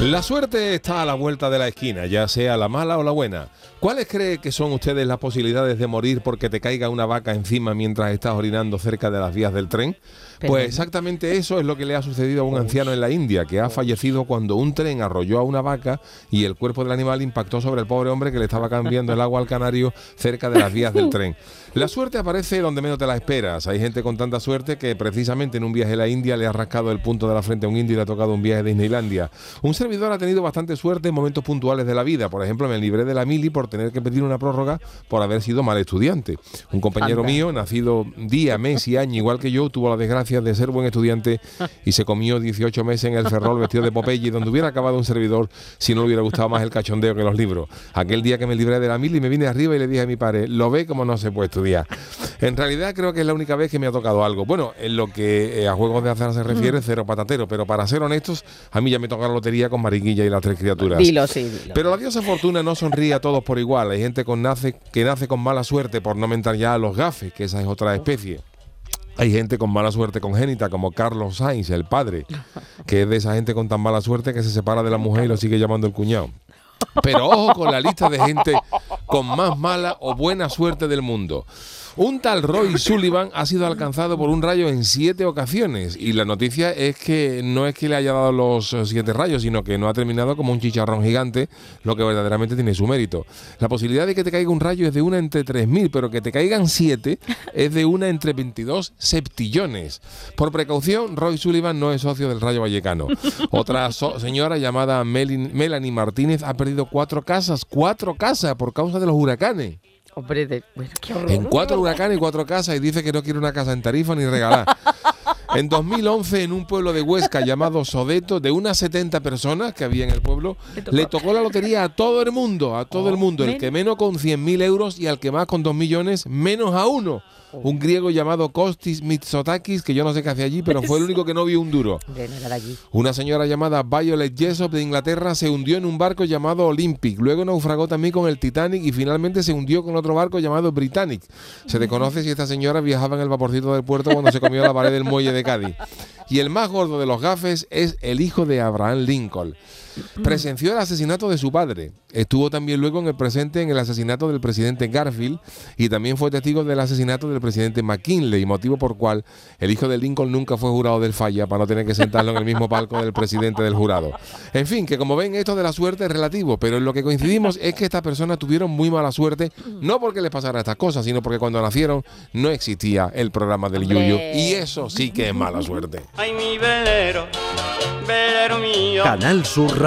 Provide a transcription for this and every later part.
La suerte está a la vuelta de la esquina, ya sea la mala o la buena. ¿Cuáles cree que son ustedes las posibilidades de morir porque te caiga una vaca encima mientras estás orinando cerca de las vías del tren? Pues exactamente eso es lo que le ha sucedido a un anciano en la India, que ha fallecido cuando un tren arrolló a una vaca y el cuerpo del animal impactó sobre el pobre hombre que le estaba cambiando el agua al canario cerca de las vías del tren. La suerte aparece donde menos te la esperas. Hay gente con tanta suerte que precisamente en un viaje a la India le ha rascado el punto de la frente a un indio y le ha tocado un viaje a Disneylandia. Un servidor ha tenido bastante suerte en momentos puntuales de la vida. Por ejemplo, me libré de la mili por tener que pedir una prórroga por haber sido mal estudiante. Un compañero mío, nacido día, mes y año igual que yo, tuvo la desgracia de ser buen estudiante y se comió 18 meses en el Ferrol vestido de Popeye, donde hubiera acabado un servidor si no le hubiera gustado más el cachondeo que los libros. Aquel día que me libré de la mili me vine arriba y le dije a mi padre, lo ve como no se puede estudiar. En realidad creo que es la única vez que me ha tocado algo. Bueno, en lo que eh, a juegos de azar se refiere, cero patatero, pero para ser honestos, a mí ya me toca la lotería con Mariquilla y las tres criaturas. Dilo, sí, dilo. Pero la diosa fortuna no sonríe a todos por igual. Hay gente con nace, que nace con mala suerte por no mentar ya a los gafes, que esa es otra especie. Hay gente con mala suerte congénita, como Carlos Sainz, el padre, que es de esa gente con tan mala suerte que se separa de la mujer y lo sigue llamando el cuñado. Pero ojo con la lista de gente con más mala o buena suerte del mundo. Un tal Roy Sullivan ha sido alcanzado por un rayo en siete ocasiones y la noticia es que no es que le haya dado los eh, siete rayos, sino que no ha terminado como un chicharrón gigante, lo que verdaderamente tiene su mérito. La posibilidad de que te caiga un rayo es de una entre 3.000, pero que te caigan siete es de una entre 22 septillones. Por precaución, Roy Sullivan no es socio del Rayo Vallecano. Otra señora llamada Melanie Martínez ha perdido cuatro casas, cuatro casas por causa de los huracanes. Hombre, de, bueno, qué horror. En cuatro huracanes y cuatro casas y dice que no quiere una casa en tarifa ni regalar. En 2011, en un pueblo de Huesca llamado Sodeto, de unas 70 personas que había en el pueblo, le tocó la lotería a todo el mundo, a todo el mundo. El que menos con 100.000 euros y al que más con 2 millones, menos a uno. Un griego llamado Kostis Mitsotakis, que yo no sé qué hace allí, pero fue el único que no vio un duro. Una señora llamada Violet Jessop de Inglaterra se hundió en un barco llamado Olympic, luego naufragó también con el Titanic y finalmente se hundió con otro barco llamado Britannic. Se desconoce si esta señora viajaba en el vaporcito del puerto cuando se comió la pared del muelle de Cádiz. Y el más gordo de los gafes es el hijo de Abraham Lincoln. Presenció el asesinato de su padre. Estuvo también luego en el presente en el asesinato del presidente Garfield y también fue testigo del asesinato del presidente McKinley, motivo por cual el hijo de Lincoln nunca fue jurado del falla para no tener que sentarlo en el mismo palco del presidente del jurado. En fin, que como ven, esto de la suerte es relativo, pero en lo que coincidimos es que estas personas tuvieron muy mala suerte, no porque les pasara estas cosas, sino porque cuando nacieron no existía el programa del Hombre. Yuyu. Y eso sí que es mala suerte. Ay, mi velero, velero mío, Canal Sur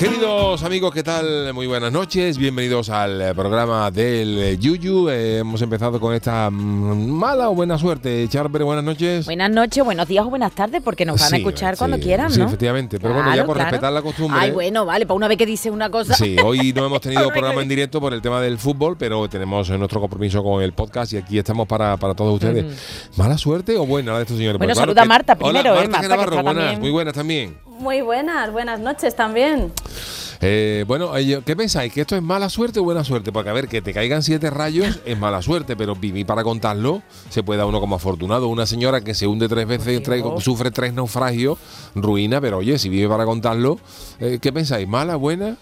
Queridos amigos, ¿qué tal? Muy buenas noches, bienvenidos al eh, programa del eh, Yuyu. Eh, hemos empezado con esta mm, mala o buena suerte. Charper, buenas noches. Buenas noches, buenos días o buenas tardes, porque nos van Sí, a escuchar cuando sí, quieran, sí, ¿no? efectivamente. Pero bueno, ya por respetar la costumbre. Ay, bueno, vale, para una vez que dice una cosa. Sí, hoy no hemos tenido programa en directo por el tema del fútbol, pero tenemos eh, nuestro compromiso con el podcast y aquí estamos para, para todos ustedes. ¿Mala suerte o buena la de estos señores? Bueno, Pues claro saluda a Marta Hola, primero, eh, Marta que Navarro, buenas, también. muy buenas también. Muy buenas, buenas noches también. Eh, bueno, oye, ¿qué pensáis? ¿Que esto es mala suerte o buena suerte? Porque a ver, que te caigan siete rayos es mala suerte, pero vivir para contarlo se puede dar uno como afortunado. Una señora que se hunde tres veces, tres- sufre tres naufragios, ruina, pero oye, si vive para contarlo, eh, ¿qué pensáis? ¿Mala, buena?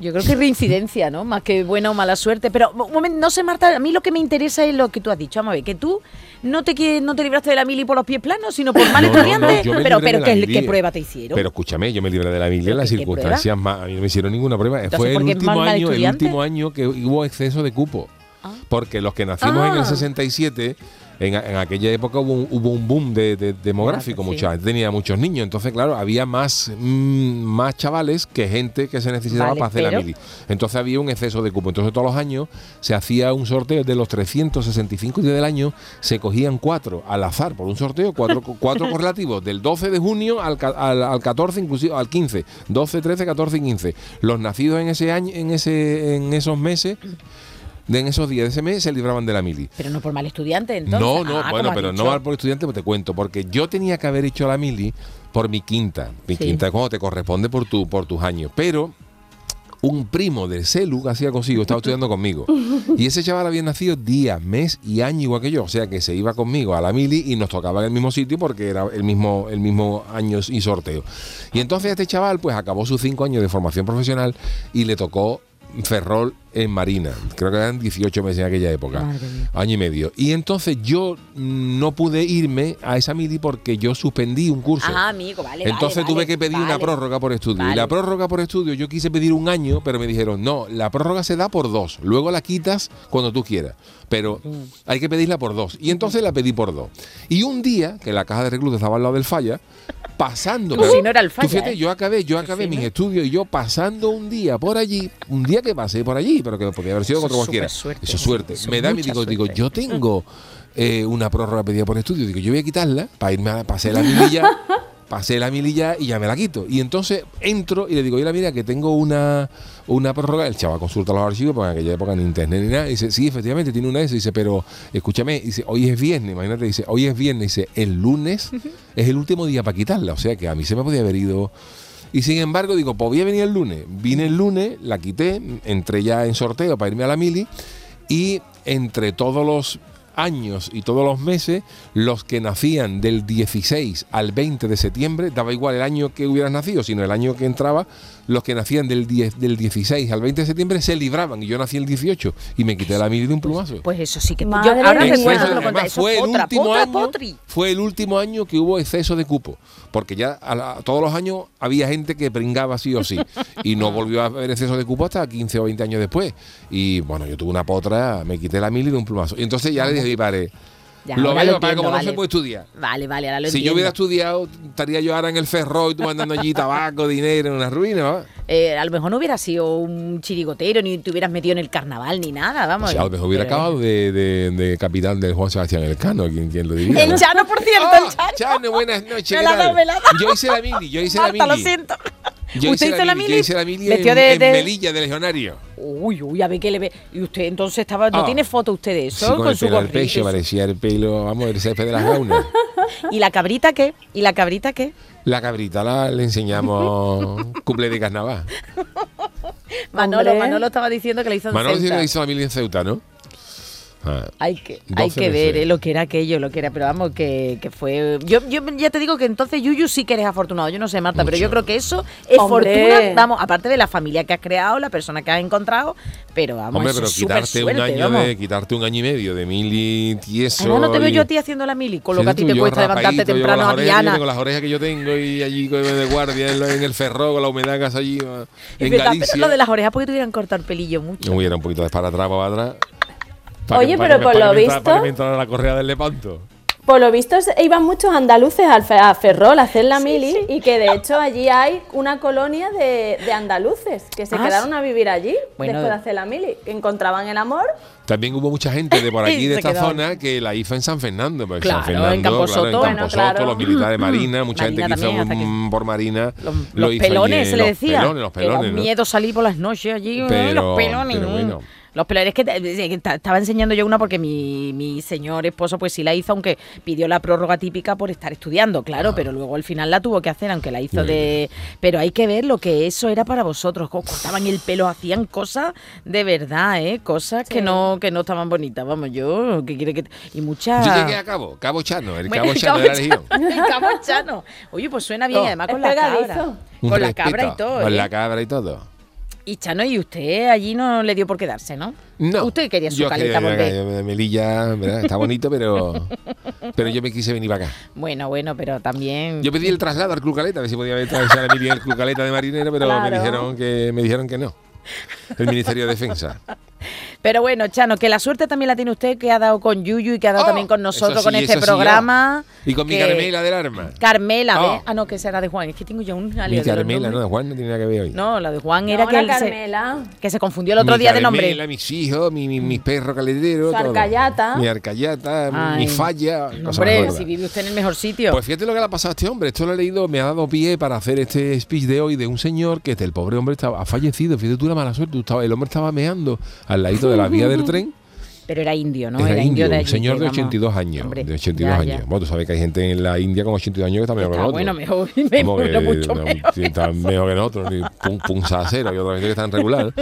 Yo creo que es reincidencia, ¿no? Más que buena o mala suerte. Pero, un momento, no sé, Marta, a mí lo que me interesa es lo que tú has dicho. Vamos a ver, que tú no te, no te libraste de la mili por los pies planos, sino por mal No, no, no, estudiante. pero, pero ¿qué, mili. prueba te hicieron? Pero escúchame, yo me libré de la Biblia en ¿Pero las circunstancias más. A mí no me hicieron ninguna prueba. Entonces, Fue el ¿por qué es último año, el último año que hubo exceso de cupo. Porque los que nacimos en el Ah. 67 en, en aquella época hubo un, hubo un boom de, de- demográfico, Claro, sí. mucha gente tenía muchos niños, entonces claro, había más, mm, más chavales que gente que se necesitaba Vale, para hacer la mili. Entonces había un exceso de cupo. Entonces todos los años se hacía un sorteo de los 365 días del año, se cogían cuatro al azar por un sorteo, cuatro, cuatro correlativos, del 12 de junio al, al, al 14, inclusive al 15, 12, 13, 14 y 15. Los nacidos en ese año, en ese, en esos meses, en esos días de ese mes, se libraban de la mili. Pero no por mal estudiante, entonces. No, no, Ah, bueno, como pero no mal por estudiante, pues te cuento, porque yo tenía que haber hecho la mili por mi quinta. Mi Sí. quinta es cuando te corresponde por tu, por tus años. Pero un primo del CELU hacía consigo estaba estudiando conmigo. Y ese chaval había nacido día, mes y año igual que yo. O sea que se iba conmigo a la mili y nos tocaba en el mismo sitio porque era el mismo, el mismo año y sorteo. Y entonces este chaval pues acabó sus cinco años de formación profesional y le tocó Ferrol en Marina. Creo que eran 18 meses en aquella época. Año y medio. Y entonces yo no pude irme a esa mili porque yo suspendí un curso. Ah, amigo, vale. vale, Entonces tuve vale, que pedir una prórroga por estudio. Y la prórroga por estudio, yo quise pedir un año, pero me dijeron, no, la prórroga se da por dos. Luego la quitas cuando tú quieras. Pero Mm. hay que pedirla por dos. Y entonces la pedí por dos. Y un día, que la caja de reclutas estaba al lado del falla, pasando. Como si no era el tú falla, fíjate, ¿eh? yo acabé, yo acabé sí, mis ¿no? estudios y yo pasando un día por allí, un día que pasé por allí, pero que podía haber sido contra cualquiera. supersuerte, Eso es suerte. eso es me da mi mucha digo, digo, suerte. yo tengo eh, una prórroga pedida por estudio. Digo, yo voy a quitarla para irme a pasar la mililla. Pasé la mililla y ya me la quito. Y entonces entro y le digo, oye, mira, que tengo una, una prórroga. El chaval consulta los archivos, porque en aquella época ni internet ni nada. Y dice, sí, efectivamente, tiene una de esas. Dice, pero escúchame, dice, hoy es viernes, imagínate, dice, hoy es viernes. Dice, el lunes es el último día para quitarla. O sea que a mí se me podía haber ido. Y sin embargo, digo, pues voy a venir el lunes. Vine el lunes, la quité, entré ya en sorteo para irme a la mili. Y entre todos los años y todos los meses, los que nacían del 16 al 20 de septiembre, daba igual el año que hubieras nacido, sino el año que entraba, los que nacían del, 10, del 16 al 20 de septiembre se libraban. Y yo nací el 18 y me quité la mili de un plumazo. Pues eso sí que. Madre yo ahora recuerdo fue, el último año, potri. fue el último año que hubo exceso de cupo. Porque ya a la- todos los años había gente que pringaba sí o sí. Y no volvió a haber exceso de cupo hasta 15 o 20 años después. Y bueno, yo tuve una potra, me quité la mili de un plumazo. Y entonces ya le dije a mi padre, Ya, lo veo lo para como no se puede estudiar. Vale, vale, ahora lo Si yo hubiera estudiado, estaría yo ahora en el ferro y tú mandando allí tabaco, dinero, en una ruina. ¿va? Eh, a lo mejor no hubiera sido un chirigotero, ni te hubieras metido en el carnaval, ni nada, vamos. O sea, a lo mejor hubiera Pero- acabado de, de- de capitán del Juan Sebastián Elcano, quien, quien lo diría. El ¿no? Chano, por cierto, Ah, el Chano. Chano, buenas noches. Me ¿qué la me la ha dado. Yo hice la mili, yo hice la Marta, lo siento. Yo ¿Usted hice hizo la mili? Yo hice la mili Vestido en, de- en de- Melilla de legionario. Uy, uy, a ver qué le ve. Y usted entonces estaba. ¿No Ah. tiene foto usted de Sí, eso? con, el su pelo al pecho, parecía el pelo, vamos, el césped de las gaunas. ¿Y la cabrita qué? ¿Y la cabrita qué? La cabrita la, le enseñamos cumple de carnaval. Manolo. Manolo estaba diciendo que le hizo en Manolo dice Ceuta. que hizo la mili en Ceuta, ¿no? Ah. Hay que, hay 12 que ver eh, lo que era aquello, lo que era, pero vamos, que, que fue... Yo, yo ya te digo que entonces Yuyu sí que eres afortunado, yo no sé Marta, pero yo Mucho. creo que eso es Hombre. fortuna, vamos, aparte de la familia que has creado, la persona que has encontrado, pero vamos, Hombre, eso pero es quitarte suerte, un año vamos. de quitarte un año y medio de mili tieso. Además, no te veo y- yo a ti haciendo la mili, con lo que a ti te cuesta levantarte temprano con a Diana. tengo, las orejas que yo tengo y allí con- de guardia en, el ferro con la humedad que hace allí Es en verdad, Galicia. pero lo de las orejas porque te hubieran cortado el pelillo mucho. No hubiera un poquito de para atrás, para atrás. Oye, pero por lo Para visto- que me entrara la correa del Lepanto. Por lo visto iban muchos andaluces a Ferrol a hacer la mili y que de hecho allí hay una colonia de, de andaluces que se Ah, quedaron sí. a vivir allí Bueno. después de hacer la mili, que encontraban el amor. También hubo mucha gente de por aquí, de esta zona, que la hizo en San Fernando. pues, Claro, San Fernando, en Camposoto. claro, en Bueno, Camposoto, claro. los militares Marina, mucha Marina gente que hizo que- mm, por Marina. Los, lo los hizo allí pelones se le los decía. Pelones, los que era pelones, ¿no? miedo salir por las noches allí. Pero- los pelones. pero mm. bueno. Los pelones. Es que, que ta- estaba enseñando yo una porque mi, mi señor esposo pues sí la hizo, aunque pidió la prórroga típica por estar estudiando, claro, pero luego al final la tuvo que hacer, aunque la hizo Ah. Muy de... Pero hay que ver lo que eso era para vosotros. co- Cortaban el pelo, hacían cosas de verdad, ¿eh? Cosas que Sí. No que no estaban bonitas. Vamos, yo... ¿qué quiere que...? Y muchas... Yo llegué a Cabo, Cabo Chano, el Cabo el Chano de la el Cabo Chano. Oye, pues suena bien, además con la cabra. Con la cabra y todo. Con ¿eh? la cabra y todo. Y Chano, y usted allí no le dio por quedarse, ¿no? No. Usted quería su yo caleta quería- volver. de Melilla, ¿verdad? está bonito, pero, pero yo me quise venir para acá. Bueno, bueno, pero también. Yo pedí el traslado al Club Caleta, a ver si podía traerse a la Mili en el Club Caleta de marinero, pero me dijeron que me dijeron que no. El Ministerio de Defensa. Pero bueno, Chano, que la suerte también la tiene usted que ha dado con Yuyu y que ha dado Oh, también con nosotros sí, con este sí, programa. Y con mi Carmela del arma. Carmela, Oh. ¿ves? Ah, no, que será de Juan. Es que tengo yo un Mi los Carmela, no, de Juan no tiene nada que ver hoy. No, la de Juan No, era que, se, Carmela. que se confundió el otro Mi día de nombre. Carmela, mis hijos, mi, mi, mis perros caleteros. Su arcayata. Mi arcayata, Ay. mi falla. cosas Hombre, si vive usted en el mejor sitio. Pues fíjate lo que le ha pasado a este hombre. Esto lo he leído, me ha dado pie para hacer este speech de hoy de un señor que este, el pobre hombre estaba, ha fallecido. Fíjate tú la mala suerte. tú estaba- el hombre estaba meando al ladito de la vía del tren. Pero era indio, ¿no? Era, indio, de un allí, señor que de vamos- 82 años. Hombre, de 82 ya, años. ya. Bueno, tú sabes que hay gente en la India con 82 años que está mejor que Está nosotros. bueno, mejor, me- que mucho no, mejor. sí, está mejor que nosotros, ni pun, punzacero y otra gente que está en regular.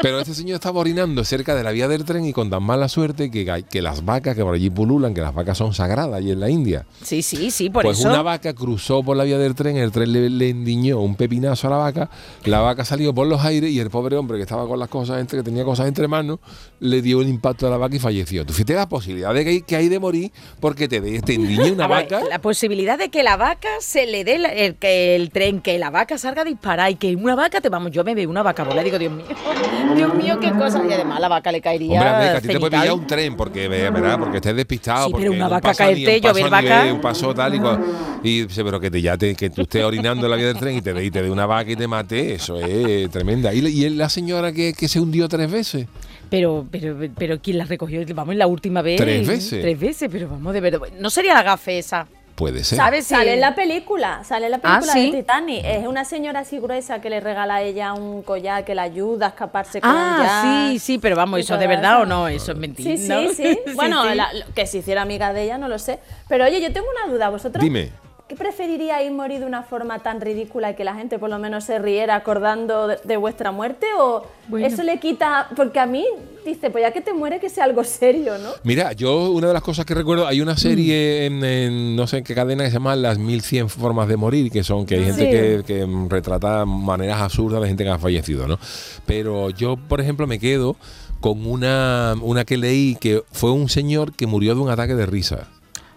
Pero este señor estaba orinando cerca de la vía del tren y con tan mala suerte que, que las vacas que por allí pululan, que las vacas son sagradas allí en la India. Sí, sí, sí, por pues eso. una vaca cruzó por la vía del tren, el tren le, le endiñó un pepinazo a la vaca, la vaca salió por los aires y el pobre hombre que estaba con las cosas entre, que tenía cosas entre manos, le dio el impacto a la vaca falleció. Tú fíjate la posibilidad de que hay, que hay de morir porque te, de- te endiñe una ver, vaca. La posibilidad de que la vaca se le dé la- el, que el tren, que la vaca salga a disparar y que una vaca te vamos, yo me veo una vaca volar y digo, Dios mío, Dios mío, qué cosa. Y además la vaca le caería. Hombre, a ti te puede pillar un tren porque, ve- verá, porque estés despistado. Sí, pero porque una un vaca caerte, un llover a nivel, vaca. Un paso tal y cual. Y pero que te, ya te, que tú estés orinando en la vía del tren y te dé y te dé una vaca y te mate, eso es tremenda. ¿Y, la- y la señora que, que se hundió tres veces? Pero, pero, pero ¿quién la recogió? Vamos, la última vez. ¿Tres veces? Tres veces, pero vamos, de verdad. No sería la gafe esa. Puede ser. ¿Sabes? Sale en la película, sale en la Ah, película ¿sí? de Titanic. Es una señora así gruesa que le regala a ella un collar que la ayuda a escaparse con Ah, sí, sí, pero vamos, ¿eso es de verdad eso. o no? Eso es mentira. Sí, ¿no? sí. Bueno, sí. la- que se hiciera amiga de ella, no lo sé. Pero oye, yo tengo una duda. ¿Vosotros Dime. Qué preferiríais morir de una forma tan ridícula y que la gente por lo menos se riera acordando de, de vuestra muerte? ¿O Bueno. eso le quita...? Porque a mí, dice, pues ya que te muere que sea algo serio, ¿no? Mira, yo una de las cosas que recuerdo, hay una serie en, en no sé en qué cadena que se llama Las 1100 formas de morir, que son que hay gente Sí. que, que retrata maneras absurdas de gente que ha fallecido, ¿no? Pero yo, por ejemplo, me quedo con una, una que leí que fue un señor que murió de un ataque de risa.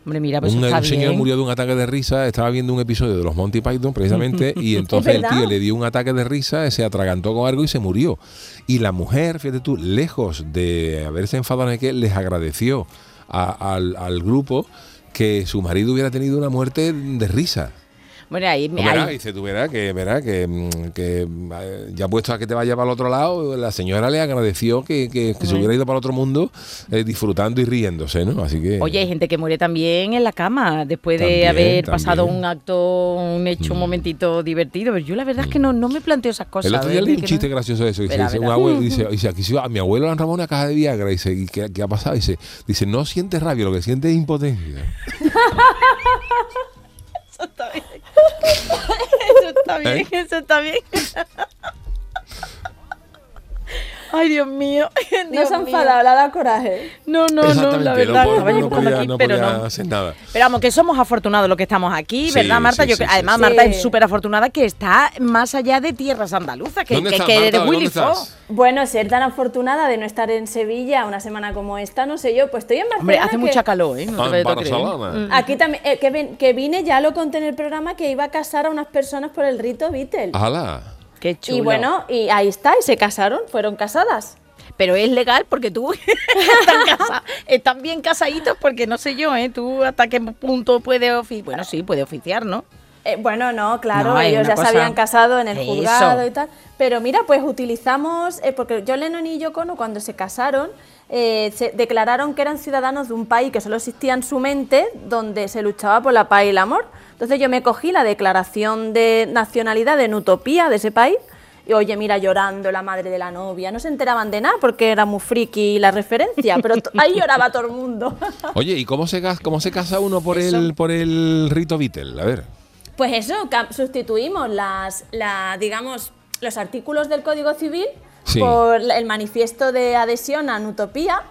Hombre, mira, pues un, está un señor murió de un ataque de risa, estaba viendo un episodio de los Monty Python precisamente y entonces el tío le dio un ataque de risa, se atragantó con algo y se murió. Y la mujer, fíjate tú, lejos de haberse enfadado en que les agradeció a- al, al grupo que su marido hubiera tenido una muerte de risa. Bueno, ahí, Pues verá, dice, tú verás que, verá que, mm, que, eh, ya puesto a que te vaya para el otro lado, la señora le agradeció que, que- que se hubiera ido para el otro mundo eh, disfrutando y riéndose, ¿no? Así que... Oye, hay gente que muere también en la cama después de También, haber pasado un acto, un hecho, un Mm. momentito divertido. Pero yo la verdad es que no, no me planteo esas cosas. El otro día leí un chiste no- gracioso de eso. Dice, Verá, dice, un verá. abuelo, dice, dice, aquí sí, a mi abuelo le han robado una caja de Viagra. Dice, ¿y qué, qué ha pasado? Dice, dice, no siente rabia, lo que siente es impotencia. Eso está bien. Eso está bien, ¿Eh? eso está bien. Ay, Dios mío. No se ha enfadado, le ha dado coraje. No, no, no, la verdad. no, estaba po- yo no podía, aquí, no pero podía no. hacer nada. Pero vamos, que somos afortunados los que estamos aquí, Sí, ¿verdad, Marta? sí, Yo sí, cre- sí, además, sí. Marta es súper afortunada que está más allá de tierras andaluzas, que, ¿Dónde que, estás, que Marta? ¿Dónde Willy. Bueno, ser tan afortunada de no estar en Sevilla una semana como esta, no sé yo, pues estoy en Barcelona. Hombre, hace que- mucha calor, ¿eh? No te Ah. Barcelona. Mm. Aquí también, eh, que, ven- que vine, ya lo conté en el programa, que iba a casar a unas personas por el rito Beatle. ¡Hala! Qué chulo. y bueno, y ahí está, y se casaron, fueron casadas. Pero es legal porque tú están, casa- están bien casaditos porque no sé yo, ¿eh? Tú hasta qué punto puedes oficiar. Bueno, sí, puede oficiar, ¿no? Eh, bueno, no, claro, No, ellos ya cosa- se habían casado en el Eso. juzgado y tal. Pero mira, pues utilizamos, eh, porque John Lennon y Yoko Ono cuando se casaron, eh, se declararon que eran ciudadanos de un país que solo existía en su mente, donde se luchaba por la paz y el amor. Entonces yo me cogí la declaración de nacionalidad en Utopía de ese país. Y oye, mira, llorando la madre de la novia. No se enteraban de nada porque era muy friki la referencia, pero ahí lloraba todo el mundo. Oye, ¿y cómo se, cómo se casa uno por el, por el rito Beatle? A ver. Pues eso, sustituimos las, la, digamos, los artículos del Código Civil Sí. por el manifiesto de adhesión a Nutopía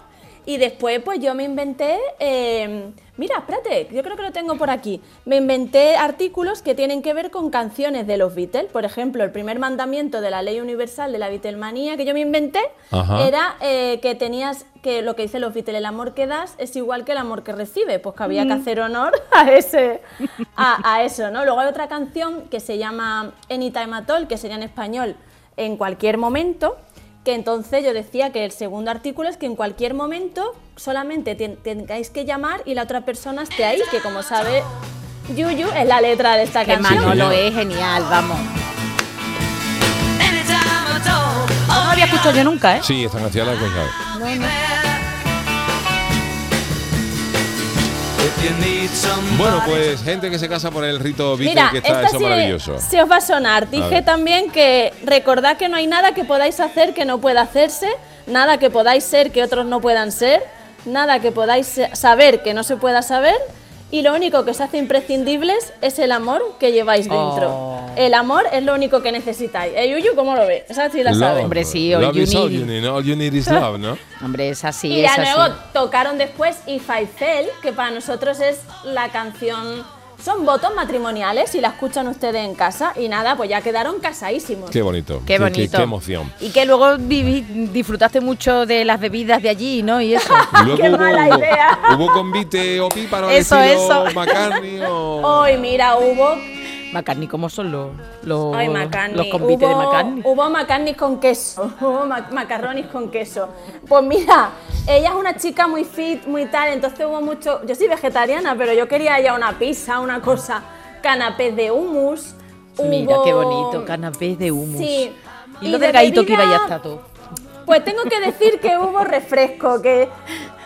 y después pues yo me inventé, eh, mira, espérate, yo creo que lo tengo por aquí, me inventé artículos que tienen que ver con canciones de los Beatles, por ejemplo, el primer mandamiento de la ley universal de la Beatlemanía que yo me inventé Ajá. era eh, que tenías que lo que dicen los Beatles, el amor que das es igual que el amor que recibe, pues que había que hacer honor a ese a, a eso, ¿no? Luego hay otra canción que se llama Anytime at All, que sería en español en cualquier momento, que entonces yo decía que el segundo artículo es que en cualquier momento solamente ten- tengáis que llamar y la otra persona esté ahí, que como sabe Yuyu es la letra de esta Que canción. Manolo es genial, vamos. No lo había escuchado yo nunca, ¿eh? Sí, esta canción la he escuchado. Bueno, pues gente que se casa por el rito Mira, que está eso sí, maravilloso. sí os va a sonar. Dije también que recordad que no hay nada que podáis hacer que no pueda hacerse, nada que podáis ser que otros no puedan ser, nada que podáis se- saber que no se pueda saber, y lo único que os hace imprescindibles es el amor que lleváis dentro. Oh. El amor es lo único que necesitáis. ¿Eh, Yuyu, cómo lo ve? Esa sí la Love. sabe. Hombre, sí, all Love you is all need. you need, all you need is love, ¿no? Hombre, es así, y es ya así. luego tocaron después If I Fell, que para nosotros es la canción. Son votos matrimoniales, si la escuchan ustedes en casa. Y nada, pues ya quedaron casadísimos. Qué bonito. Qué bonito. Qué, emoción. Y que luego viví- disfrutaste mucho de las bebidas de allí, ¿no? Y eso. Y luego Qué hubo, mala idea. hubo convite o píparo Eso, eso. McCartney o... Hoy, mira, hubo. McCartney, ¿cómo son los, los, Ay, McCartney. los convites hubo, de McCartney? Hubo macarronis con queso. Hubo ma- macarronis con queso. Pues mira, ella es una chica muy fit, muy tal. Entonces hubo mucho. Yo soy vegetariana, pero yo quería ya una pizza, una cosa. Canapés de hummus. Mira, qué bonito, canapés de hummus. Sí. Y lo de delgadito que iba ya está todo. Pues tengo que decir que hubo refresco, que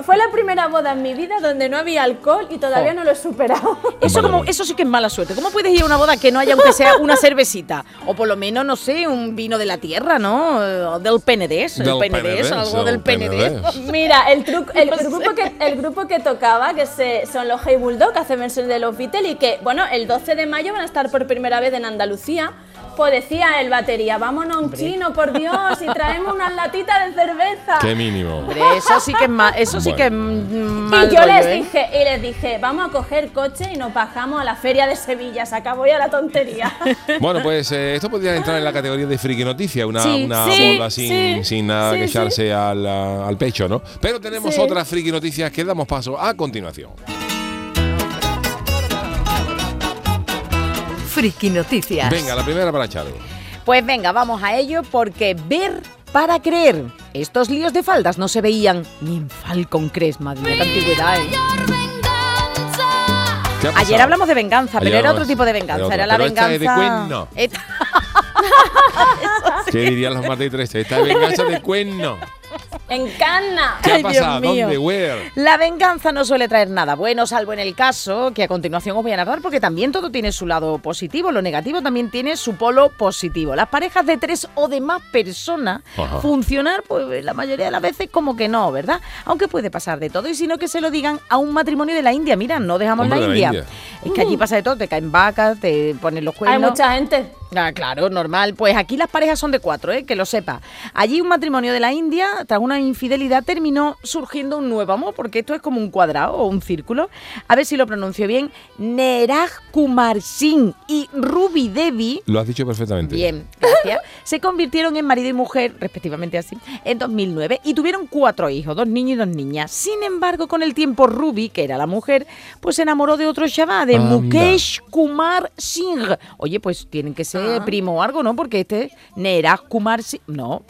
fue la primera boda en mi vida donde no había alcohol y todavía Jo. no lo he superado. Eso, como, eso sí que es mala suerte. ¿Cómo puedes ir a una boda que no haya, aunque sea una cervecita? O por lo menos, no sé, un vino de la tierra, ¿no? O Del Penedés. Del el Penedés, Penedés, algo del Penedés. Penedés. Mira, el, truco, el, grupo que, el grupo que tocaba, que se, son los Hey Bulldog, que hacen versión de los Beatles y que, bueno, el 12 de mayo van a estar por primera vez en Andalucía. Pues decía el batería, vámonos a un chino, por Dios, y traemos unas latitas de cerveza. Qué mínimo. Hombre, eso sí que es mal, eso sí que es mm, mal Y yo rollo, les ¿eh? dije, y les dije, vamos a coger coche y nos bajamos a la feria de Sevilla, se acabó ya la tontería. Bueno, pues eh, esto podría entrar en la categoría de friki noticia, una, Sí, una sí, boda sin, sí, sin nada sí, que sí. echarse al, al pecho, ¿no? Pero tenemos Sí. otras friki noticias que damos paso a continuación. Friki Noticias. Venga, la primera para Charo. Pues venga, vamos a ello porque ver para creer. Estos líos de faldas no se veían ni en Falcon Crest, madre mía, antigüedad, ¿eh? ¿Qué ha Ayer hablamos de venganza, Ayer pero era otro tipo de era venganza. otra, Era la pero esta venganza. es de cuerno. Esta- ¿Qué dirían los martes y 13? Esta es venganza de cuerno. En Canna. ¿Qué ha pasado? mío. ¿Dónde? ¿Where? La venganza no suele traer nada bueno, salvo en el caso que a continuación os voy a narrar, porque también todo tiene su lado positivo. Lo negativo también tiene su polo positivo. Las parejas de tres o de más personas Ajá. funcionar, pues la mayoría de las veces como que no, ¿verdad? Aunque puede pasar de todo. Y si no, que se lo digan a un matrimonio de la India. Mira, no dejamos la de la India. India. Es que allí pasa de todo, te caen vacas, te ponen los Hay cuernos. mucha gente. Ah, claro, normal. Pues aquí las parejas son de cuatro, ¿eh? que lo sepa. Allí un matrimonio de la India, tras una infidelidad, terminó surgiendo un nuevo amor, porque esto es como un cuadrado o un círculo. A ver si lo pronuncio bien. Neraj Kumar Singh y Ruby Devi. Lo has dicho perfectamente. Bien, gracias. Se convirtieron en marido y mujer, respectivamente así, en 2009 y tuvieron cuatro hijos, dos niños y dos niñas. Sin embargo, con el tiempo, Ruby, que era la mujer, pues se enamoró de otro chaval, de Anda. Mukesh Kumar Singh. Oye, pues tienen que ser primo o algo, ¿no? Porque este Neraj Kumar Singh. No.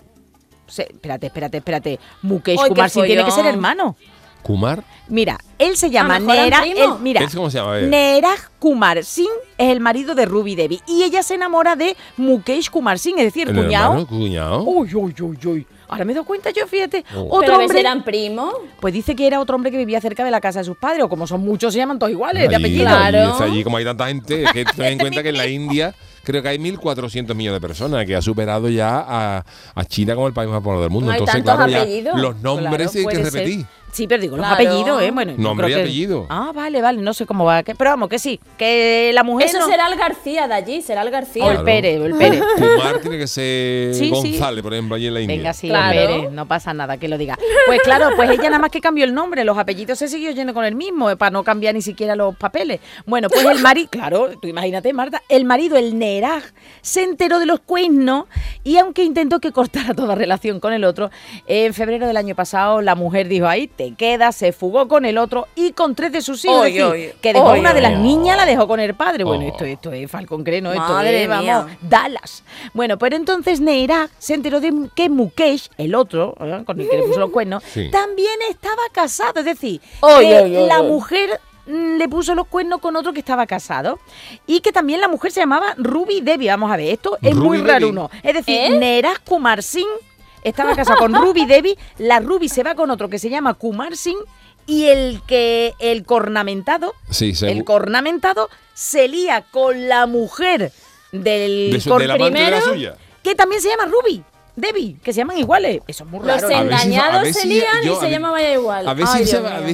Se- espérate, espérate, espérate. Mukesh qué Kumar Singh tiene que ser hermano. ¿Kumar? Mira, él se llama A lo mejor eran Neraj. primos. él- mira, ¿Él cómo se llama? Neraj Kumar Singh es el marido de Ruby Devi y ella se enamora de Mukesh Kumar Singh, es decir, ¿El cuñado. hermano? ¿Cuñado? Uy, uy, uy, uy. Ahora me he dado cuenta yo, fíjate. Oh. Otro Pero hombre. eran primos. Pues dice que era otro hombre que vivía cerca de la casa de sus padres, o como son muchos, se llaman todos iguales, de apellido. Claro. allí, como hay tanta gente, es que ten en cuenta que en la India creo que hay 1.400 millones de personas, que ha superado ya a, a China como el país más poblado del mundo. No Entonces, claro, ya los nombres Claro, hay que ser. Sí, pero digo, los Claro. apellidos, ¿eh? Bueno, yo Nombre creo y que- apellido. Ah, vale, vale, no sé cómo va. que- Pero vamos, que sí, que la mujer Eso no- será el García de allí, será el García. O el Claro. Pérez, o el Pérez. Kumar tiene que ser Sí, sí. González, por ejemplo, allí en la India. Venga, sí, Claro. Pérez, no pasa nada que lo diga. Pues claro, pues ella nada más que cambió el nombre, los apellidos se siguió yendo con el mismo, eh, para no cambiar ni siquiera los papeles. Bueno, pues el marido, claro, tú imagínate, Marta, el marido, el Neraj, se enteró de los cuernos y aunque intentó que cortara toda relación con el otro, en febrero del año pasado la mujer dijo, ahí te te queda, se fugó con el otro y con tres de sus hijos. Oy, decir, oy, que dejó oy, una de las oy. niñas, la dejó con el padre. Bueno, Oh. esto, esto es Falcon Creno, esto Madre es, vamos, mía. Dallas. Bueno, pero entonces Neiraj se enteró de que Mukesh, el otro, ¿eh? con el que le puso los cuernos, Sí. también estaba casado. Es decir, Oy, que oy, oy, la oy. mujer mm, le puso los cuernos con otro que estaba casado y que también la mujer se llamaba Ruby Devi. Vamos a ver, esto es Ruby muy raro uno. Es decir, ¿Eh? Neeraj Kumar Singh estaba casado con Ruby Devi, la Ruby se va con otro que se llama Kumar Singh y el que el cornamentado, Sí, se- el cornamentado se lía con la mujer del de, su, cor- de la amante de la primero, suya. que también se llama Ruby Devi, que se llaman iguales. Eso es muy Los raro. ¿eh? A engañados se lían yo- y se llaman vaya igual. A ver, Ay,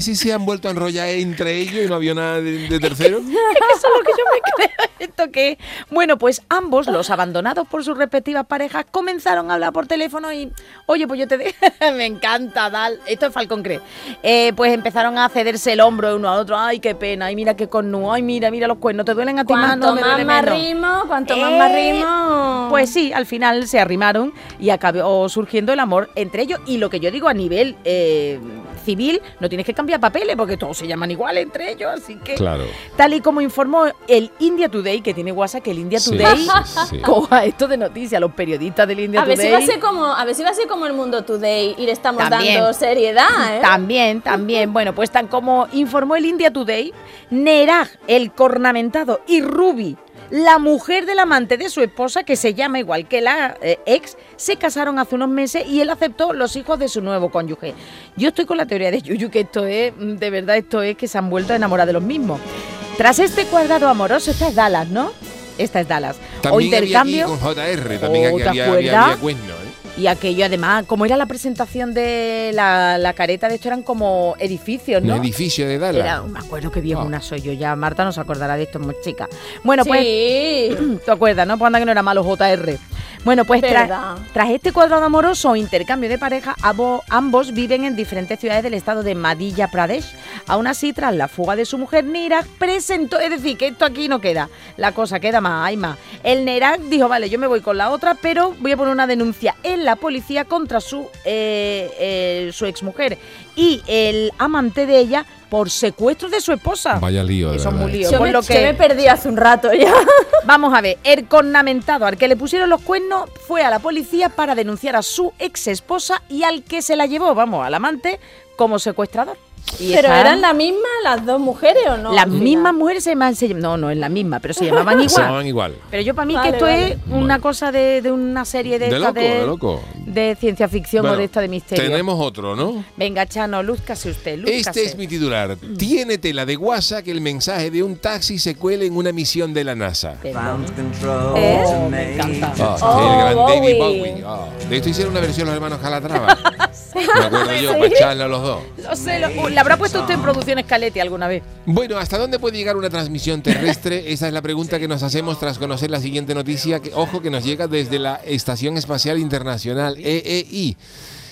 si se, a han vuelto a enrollar entre ellos y no había nada de, de tercero. Es que eso es lo que yo me creo. ¿Esto qué? Bueno, pues ambos, los abandonados por sus respectivas parejas, comenzaron a hablar por teléfono y, oye, pues yo te... de- me encanta, Dal. Esto es Falcon Cree. Eh, pues empezaron a cederse el hombro uno a otro. Ay, qué pena. Ay, mira qué cornu. Ay, mira, mira los cuernos. ¿Te duelen a ti más? Cuanto No, me más más menos. rimo, cuanto más Eh, más rimo. Pues sí, al final se arrimaron y acabó surgiendo el amor entre ellos. Y lo que yo digo a nivel eh, civil, no tienes que cambiar papeles porque todos se llaman igual entre ellos. Así que, Claro. tal y como informó el India Today, que tiene WhatsApp, que el India Sí, Today sí, sí. coja esto de noticias, los periodistas del India a ver Today. si va a ser como, a ver si va a ser como el Mundo Today y le estamos También. dando seriedad, ¿eh? También, también. Bueno, pues tan como informó el India Today, Neraj, el cornamentado, y Ruby, la mujer del amante de su esposa, que se llama igual que la eh, ex, se casaron hace unos meses y él aceptó los hijos de su nuevo cónyuge. Yo estoy con la teoría de Yuyu que esto es, mm, de verdad, esto es que se han vuelto a enamorar de los mismos. Tras este cuadrado amoroso, esta es Dallas, ¿no? Esta es Dallas. o También intercambio. había aquí con JR, también Oh, aquí ¿te había, había, había cuerno, ¿eh? Y aquello además, como era la presentación de la, la careta de esto, eran como edificios, ¿no? Un edificio de Dallas. Era, me acuerdo que bien Ah. una soy yo ya. Marta no se acordará de esto, muy chica. Bueno, pues, sí. ¿te acuerdas, no? Pues anda que no era malo JR. Bueno, pues tra- tras este cuadrado amoroso o intercambio de pareja, ambos viven en diferentes ciudades del estado de Madhya Pradesh. Aún así, tras la fuga de su mujer, Niraj presentó, es decir, que esto aquí no queda, la cosa queda más, hay más. El Niraj dijo, vale, yo me voy con la otra, pero voy a poner una denuncia en la policía contra su, eh, eh, su exmujer y el amante de ella por secuestro de su esposa. Vaya lío, de Eso es muy lío. Yo Por me, lo yo que- me perdí hace un rato ya. Vamos a ver, el cornamentado al que le pusieron los cuernos fue a la policía para denunciar a su ex esposa y al que se la llevó, vamos, al amante, como secuestrador. Y Pero eran las mismas las dos mujeres o no? las mismas mujeres se llaman, se- no, no es la misma, pero se llamaban Se igual. llamaban igual. Pero yo para mí Vale, que esto vale. es una cosa de, de una serie de, De loco, de loco. de ciencia ficción o de esta de misterio. Tenemos otro, ¿no? Venga, Chano, lúzcase usted, lúzcase. Este es mi titular. Tiene tela de guasa que el mensaje de un taxi se cuele en una misión de la NASA. ¿Eh? Oh, me encanta. Ah, Oh, el gran David Bowie. Bowie. Ah, de esto hicieron una versión los hermanos Calatrava. Me acuerdo yo, para echarla a los dos. No sé, lo- uh, ¿le habrá puesto usted en producción Scaletti alguna vez? Bueno, ¿hasta dónde puede llegar una transmisión terrestre? Esa es la pregunta que nos hacemos tras conocer la siguiente noticia, que, ojo, que nos llega desde la Estación Espacial Internacional, EEI.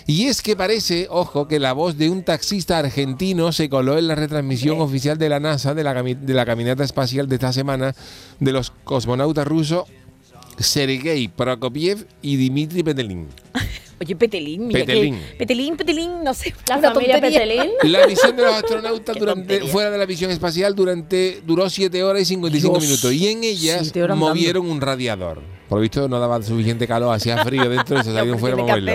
Y es que parece, ojo, que la voz de un taxista argentino se coló en la retransmisión oficial de la NASA de la, de la caminata espacial de esta semana de los cosmonautas rusos Sergei Prokopiev y Dmitry Petelin. Oye, Petelín, mira Petelín. que- Petelín, Petelín, no sé. La una familia tontería. Petelín. La misión de los astronautas durante, fuera de la misión espacial durante duró 7 horas y 55 Dios, minutos. Y en ellas andando. movieron un radiador. Por lo visto no daba suficiente calor, hacía frío dentro y se salieron fuera para moverlo.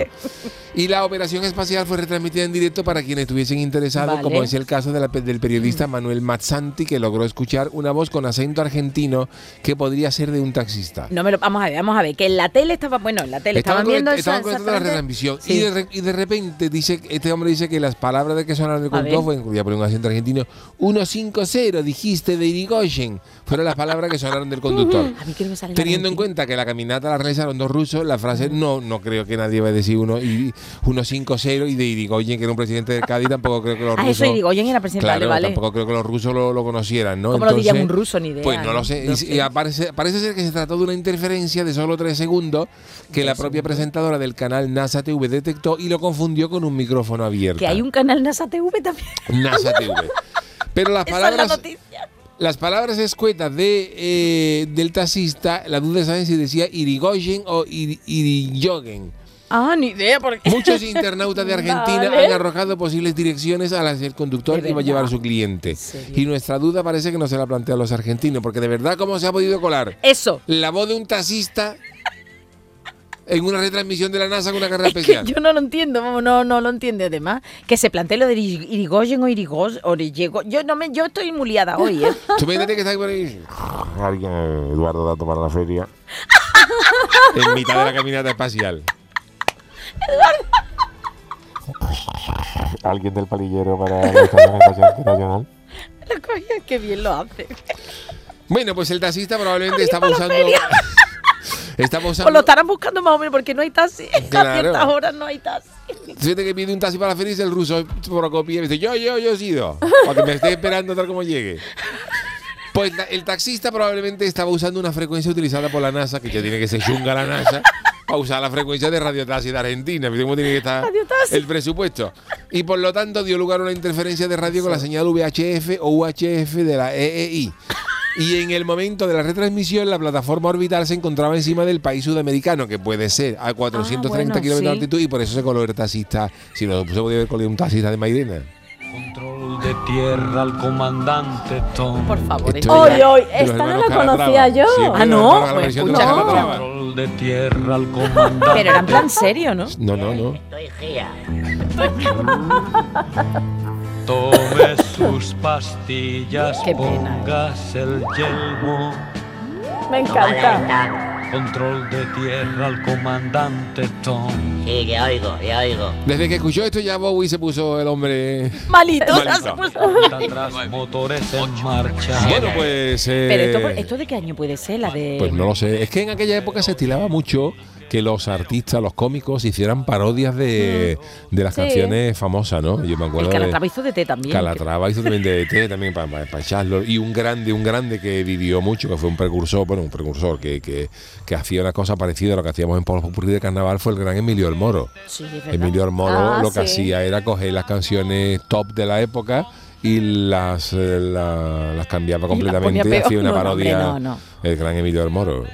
Y la operación espacial fue retransmitida en directo para quienes estuviesen interesados, Vale. como es el caso de la del periodista Manuel Mazzanti, que logró escuchar una voz con acento argentino que podría ser de un taxista. No me lo, vamos a ver, vamos a ver, que en la tele estaba, bueno, en la tele estaban, Estaban, viendo esa, estaban conectando la retransmisión Sí. y, de, y de repente dice este hombre dice que las palabras de que sonaron conductor ver. fue voy a poner un acento argentino 150 dijiste de Irigoyen fueron las palabras que sonaron del conductor A mí que no me sale Teniendo en cuenta que la caminata la realizaron dos rusos, la frase no, no creo que nadie va a decir uno y 150 y de Irigoyen, que era un presidente del Cádiz, tampoco creo que los Ah, rusos. eso Irigoyen era presidente, Claro, vale, tampoco creo que los rusos lo, lo conocieran, ¿no? ¿Cómo lo diría un ruso? Ni idea, Pues no ¿no? lo sé. Y- y aparece- parece ser que se trató de una interferencia de solo tres segundos que la propia presentadora del canal NASA TV detectó y lo confundió con un micrófono abierto. Que hay un canal NASA TV también. NASA TV. Pero las Esa es la palabras, las palabras escuetas de, eh, del taxista, la duda es saber si decía Irigoyen o Iri- Irigoyen. Ah, ni idea, porque... Muchos internautas de Argentina Vale. han arrojado posibles direcciones a las del conductor Es que iba a llevar a su cliente. Y nuestra duda parece que no se la plantean los argentinos, porque de verdad, ¿cómo se ha podido colar Eso. la voz de un taxista en una retransmisión de la NASA con una carrera Es que especial? yo no lo entiendo, vamos, no, no lo entiende además. Que se plantee lo de Iri- Irigoyen o Irigos, o Irigó- Yo no me, yo estoy muy liada hoy, ¿eh? Tú imagínate que está ahí por ahí. Alguien, Eduardo, dato para la feria. en mitad de la caminata espacial. Alguien del palillero para la Internacional. Lo cogía, qué bien lo hace. Bueno, pues el taxista probablemente estaba usando. feria. estaba O usando. lo estarán buscando más o menos porque no hay taxi. Claro. A ciertas horas no hay taxi. Fíjate que pide un taxi para la feria y el ruso Procopia y dice, yo, yo, yo he sido. Para que me esté esperando tal como llegue. Pues la- el taxista probablemente estaba usando una frecuencia utilizada por la NASA, que ya tiene que ser chunga la NASA, para usar la frecuencia de radiotaxi de Argentina. ¿Viste cómo tiene que estar el presupuesto? Y por lo tanto dio lugar a una interferencia de radio con la señal VHF o UHF de la EEI. Y en el momento de la retransmisión, la plataforma orbital se encontraba encima del país sudamericano, que puede ser a 430 Ah, bueno, kilómetros de altitud, y por eso se coló el taxista. Si no, se podía ver con un taxista de Mairena. Control de tierra al comandante Tom. Por favor. Esto ya- Hoy, los esta no la conocía yo. Siempre Ah, no, la pues escucha. Calatrava. Control de tierra al comandante Pero era en plan serio, ¿no? No, no, no. Tome sus pastillas, Qué pena. pongas el yelmo. Me encanta. Control de tierra al comandante Tom. Sí, que oigo, que oigo. Desde que escuchó esto ya Bowie se puso el hombre... Malito. Malito. se puso- Cuenta atrás, motores en marcha. Bueno, pues... eh, Pero esto, esto de qué año puede ser, la de. Pues no lo sé. Es que en aquella época se estilaba mucho que los artistas, los cómicos, hicieran parodias de, de las Sí. canciones famosas, ¿no? Yo me El acuerdo de... Calatrava hizo de té también. Calatrava hizo también de ET, también para, para, echarlo. Y un grande, un grande que vivió mucho, que fue un precursor, bueno, un precursor que, que, que hacía una cosa parecida a lo que hacíamos en Polo Popurrí de Carnaval, fue el gran Emilio El Moro. Sí. Emilio El Moro Ah, lo que sí. hacía era coger las canciones top de la época y las, eh, la- las cambiaba completamente y hacía una No, parodia. hombre, no, no. El gran Emilio El Moro.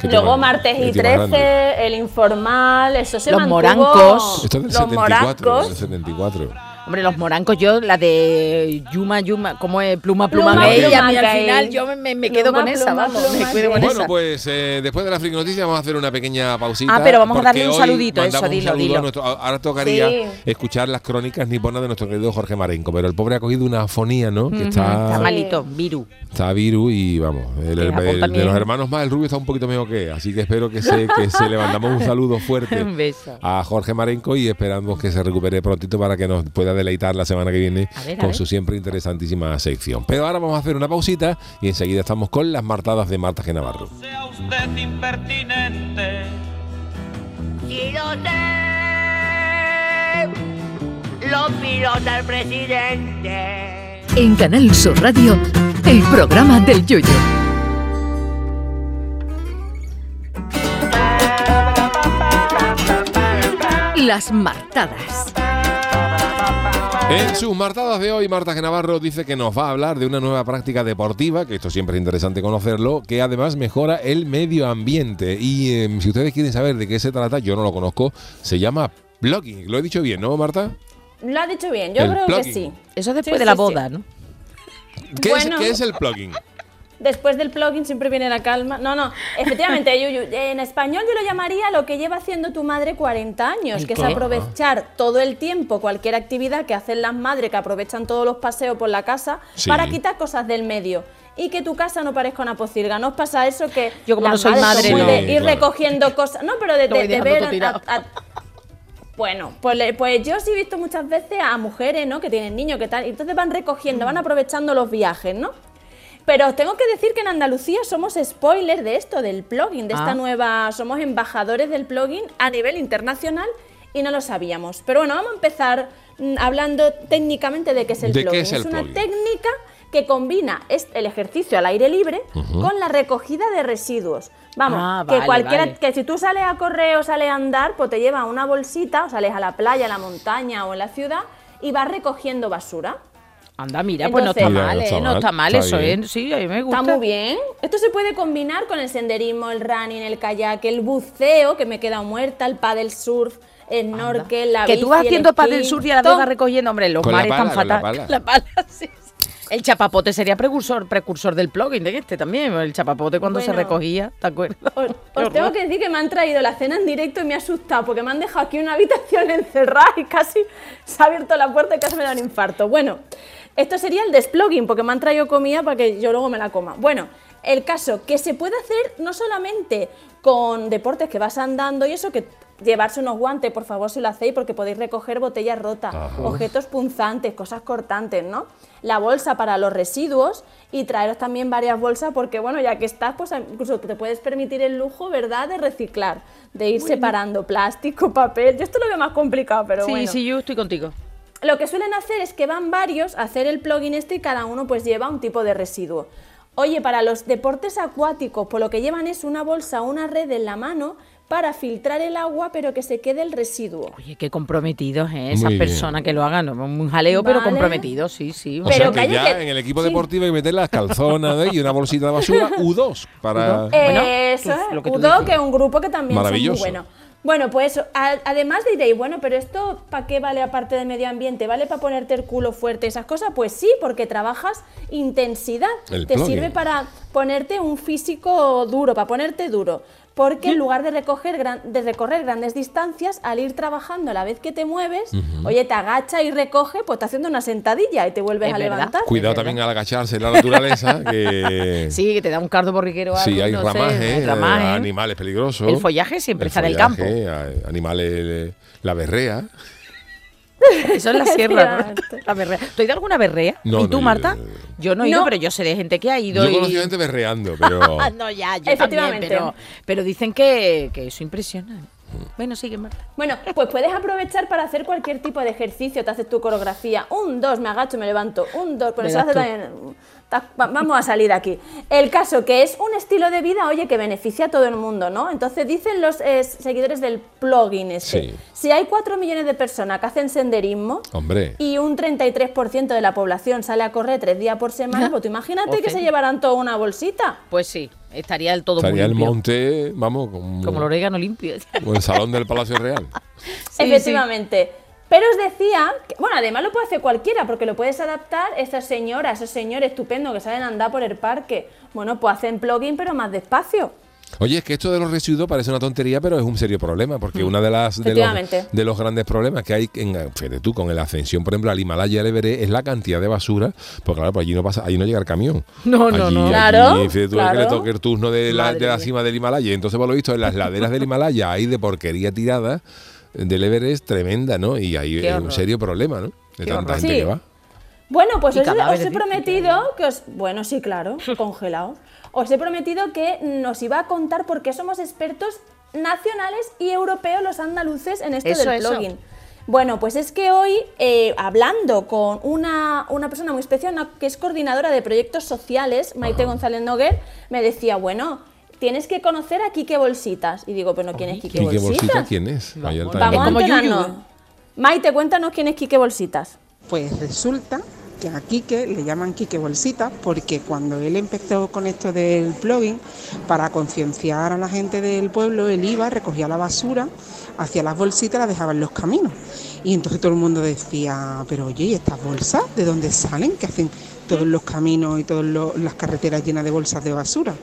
¿Qué Luego Martes y tema grande? 13, El Informal, eso se Los mantuvo. morancos. Esto es del Los 74. morancos. del 74. Hombre, los morancos, yo, la de Yuma, Yuma, ¿cómo es? Pluma, pluma, Pluma, gay. y pluma, al final yo me, quedo Pluma, con esa, pluma, vamos, me pluma, quedo con gay. Bueno, esa. pues eh, después de la friki noticia vamos a hacer una pequeña pausita. Ah, pero vamos a darle un saludito, eso, un dilo, dilo. nuestro- ahora tocaría Sí. escuchar las crónicas niponas de nuestro querido Jorge Marenco, pero el pobre ha cogido una afonía, ¿no? Que está, Está malito, Viru. está viru y vamos, el, el- de los hermanos más, el rubio está un poquito mejor que él, así que espero que se, que se le mandamos un saludo fuerte Un beso. a Jorge Marenco y esperamos que se recupere prontito para que nos pueda deleitar la semana que viene A ver, a con ver. su siempre interesantísima sección. Pero ahora vamos a hacer una pausita y enseguida estamos con las martadas de Marta G. Navarro. Sea usted impertinente. Si lo sé, lo pilota el presidente. En Canal Sur Radio, el programa del Yoyo. Las martadas. En sus martadas de hoy, Marta G. Navarro dice que nos va a hablar de una nueva práctica deportiva, que esto siempre es interesante conocerlo, que además mejora el medio ambiente. Y eh, si ustedes quieren saber de qué se trata, yo no lo conozco, se llama blogging. Lo he dicho bien, ¿no, Marta? Lo ha dicho bien, yo El creo plugin. que sí. Eso después Sí, de la sí, sí. boda, ¿no? ¿Qué, Bueno. es, qué es el plugin? Después del plugin siempre viene la calma. No, no, efectivamente, Yuyu, en español yo lo llamaría lo que lleva haciendo tu madre 40 años, que es aprovechar todo el tiempo cualquier actividad que hacen las madres, que aprovechan todos los paseos por la casa, Sí. para quitar cosas del medio. Y que tu casa no parezca una pocilga. ¿No os pasa eso que Yo como las no soy madres madre, no. de ir Claro. recogiendo cosas? No, pero de, de- ver a- a- bueno, pues, pues yo sí he visto muchas veces a mujeres, ¿no? Que tienen niños, que tal, y entonces van recogiendo, van aprovechando los viajes, ¿no? Pero os tengo que decir que en Andalucía somos spoilers de esto, del plugin, de Ah. esta nueva, somos embajadores del plugin a nivel internacional y no lo sabíamos. Pero bueno, vamos a empezar mm, hablando técnicamente de qué es el ¿De qué plugin. es el una plugin? técnica que combina es- el ejercicio al aire libre con la recogida de residuos. Vamos, Ah, que cualquiera, vale. que si tú sales a correr o sales a andar, pues te llevas una bolsita, o sales a la playa, a la montaña o en la ciudad y vas recogiendo basura. Anda, mira, pues no está mal, ¿eh? está No mal, está mal eso, bien. ¿eh? Sí, a mí me gusta. Está muy bien. Esto se puede combinar con el senderismo, el running, el kayak, el buceo, que me he quedado muerta, el paddle surf, el snorkel, la Que tú vas haciendo paddle surf y a la vez vas recogiendo, hombre, los Con mares pala, con la pala. La pala, sí. El chapapote sería precursor, precursor del plugin de este también. El chapapote cuando se recogía, ¿te acuerdas? Os, os tengo que decir que me han traído la cena en directo y me ha asustado porque me han dejado aquí una habitación encerrada y casi se ha abierto la puerta y casi me da un infarto. Bueno, esto sería el desplugging porque me han traído comida para que yo luego me la coma. Bueno, el caso que se puede hacer no solamente con deportes que vas andando y eso, que llevarse unos guantes, por favor, si lo hacéis, porque podéis recoger botellas rotas, objetos punzantes, cosas cortantes, ¿no? La bolsa para los residuos y traeros también varias bolsas, porque bueno, ya que estás, pues incluso te puedes permitir el lujo, ¿verdad?, de reciclar, de ir separando plástico, papel. Yo esto lo veo más complicado, pero sí, bueno. sí, yo estoy contigo. Lo que suelen hacer es que van varios a hacer el plugin este y cada uno pues lleva un tipo de residuo. Oye, para los deportes acuáticos, por lo que llevan es una bolsa o una red en la mano para filtrar el agua, pero que se quede el residuo. Oye, qué comprometidos, ¿eh? Esas personas que lo hagan. ¿no? Un jaleo, pero comprometidos, sí, sí. O Pero sea que ya que- en el equipo sí. deportivo hay que meter las calzonas ¿eh? y una bolsita de basura U2 para... U2. Bueno, Eso tú- es, lo que dices. es un grupo que también son muy bueno. Bueno, pues a- además diréis, bueno, pero esto ¿para qué vale aparte de medio ambiente? ¿Vale para ponerte el culo fuerte y esas cosas? Pues sí, porque trabajas intensidad. El Te plugin. sirve para ponerte un físico duro, para ponerte duro. Porque en lugar de, recoger gran- de recorrer grandes distancias, al ir trabajando a la vez que te mueves, oye, te agacha y recoge, pues estás haciendo una sentadilla y te vuelves Es a verdad. levantar. Cuidado Es verdad. también al agacharse en la naturaleza, que... Sí, que te da un cardo borriquero algo, Sí, hay no sé, ramaje, hay ramaje. animales peligrosos. El follaje siempre está en el campo. Animales, eh, la berrea. Eso es la sierra, ¿no? La berrea. ¿Tú has ido a alguna berrea? No, ¿Y tú, Marta? Yo no he ido, No. pero yo sé de gente que ha ido Yo he y... conocido gente berreando, pero... No, ya, yo Efectivamente. también, pero, pero dicen que, que eso impresiona. Bueno, sigue, Marta. Bueno, pues puedes aprovechar para hacer cualquier tipo de ejercicio. Te haces tu coreografía. Un, dos, me agacho, me levanto. Un, dos, pues eso das hace también. ta- va- Vamos a salir de aquí. El caso que es un estilo de vida, oye, que beneficia a todo el mundo, ¿no? Entonces dicen los eh, seguidores del plugin este. Sí. Si hay 4 millones de personas que hacen senderismo Hombre, y un 33% de la población sale a correr tres días por semana, pues tú imagínate que se llevarán toda una bolsita. Pues sí, estaría del todo estaría muy el monte, vamos, como, Como el orégano limpio. o el salón del Palacio Real. Sí, Efectivamente. Pero os decía, que- bueno, además lo puede hacer cualquiera, porque lo puedes adaptar a esas señoras, esos señores estupendos que salen a andar por el parque. Bueno, pues hacen plugin, pero más despacio. Oye, es que esto de los residuos parece una tontería, pero es un serio problema, porque una de las de los, de los grandes problemas que hay en fíjate tú con la ascensión, por ejemplo, al Himalaya y al Everest es la cantidad de basura, porque claro, pues allí no pasa, allí no llega el camión. No, no, Allí- no. allí, Claro, fíjate tú que claro. le toque el turno de la, de la cima del Himalaya. Entonces, por lo visto, en las laderas del Himalaya hay de porquería tirada del Everest tremenda, ¿no? Y ahí es un horror. serio problema, ¿no? De Qué tanta horror. gente Sí. que va. Bueno, pues os, he- os he prometido que os. Bueno, sí, claro, congelado. Os he prometido que nos iba a contar por qué somos expertos nacionales y europeos los andaluces en esto Eso, del eso. plugin. Bueno, pues es que hoy, eh, hablando con una, una persona muy especial, una- que es coordinadora de proyectos sociales, Maite González Noguer, me decía, bueno, tienes que conocer a Quique Bolsitas. Y digo, pero ¿quién es Quique, ¿Y qué Bolsitas? bolsita quién es? Al Vamos, a enterarnos. ¿eh? Maite, cuéntanos quién es Quique Bolsitas. Pues resulta que a Quique le llaman Quique Bolsita porque cuando él empezó con esto del plugin, para concienciar a la gente del pueblo, él iba, recogía la basura, hacía las bolsitas y las dejaba en los caminos. Y entonces todo el mundo decía, pero oye, ¿y estas bolsas de dónde salen? Que hacen todos los caminos y todas las carreteras llenas de bolsas de basura.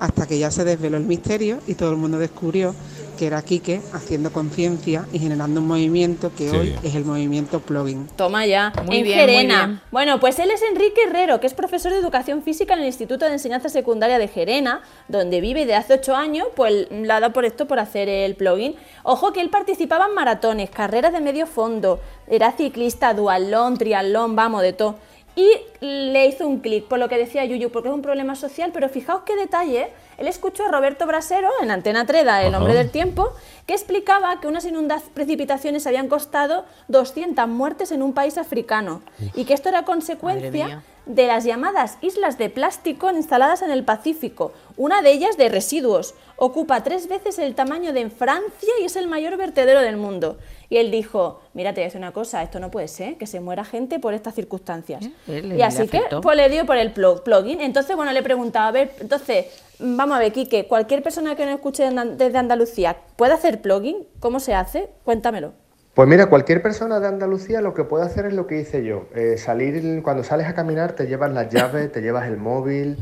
Hasta que ya se desveló el misterio y todo el mundo descubrió que era Quique haciendo conciencia y generando un movimiento que hoy es el movimiento plugin. Toma ya, Muy en bien, muy Gerena. bien. Bueno, pues él es Enrique Herrero, que es profesor de educación física en el Instituto de Enseñanza Secundaria de Gerena, donde vive desde hace ocho años, pues le ha dado por esto por hacer el plugin. Ojo que él participaba en maratones, carreras de medio fondo, era ciclista, dualón, triatlón, vamos, de todo. Y le hizo un clic por lo que decía Yuyu, porque es un problema social, pero fijaos qué detalle, él escuchó a Roberto Brasero en Antena Treda, el Ajá. hombre del tiempo, que explicaba que unas inundas precipitaciones habían costado 200 muertes en un país africano y que esto era Madre consecuencia mía. De las llamadas islas de plástico instaladas en el Pacífico, una de ellas de residuos. Ocupa tres veces el tamaño de Francia y es el mayor vertedero del mundo. Y él dijo, mira, te voy a decir una cosa, esto no puede ser, que se muera gente por estas circunstancias. Eh, y así que pues le dio por el plug- plugin. Entonces, bueno, le preguntaba, a ver, entonces, vamos a ver, Quique, cualquier persona que nos escuche desde Andalucía, ¿puede hacer plugin? ¿Cómo se hace? Cuéntamelo. Pues mira, cualquier persona de Andalucía lo que puede hacer es lo que hice yo. Eh, salir, cuando sales a caminar, te llevas las llaves, te llevas el móvil,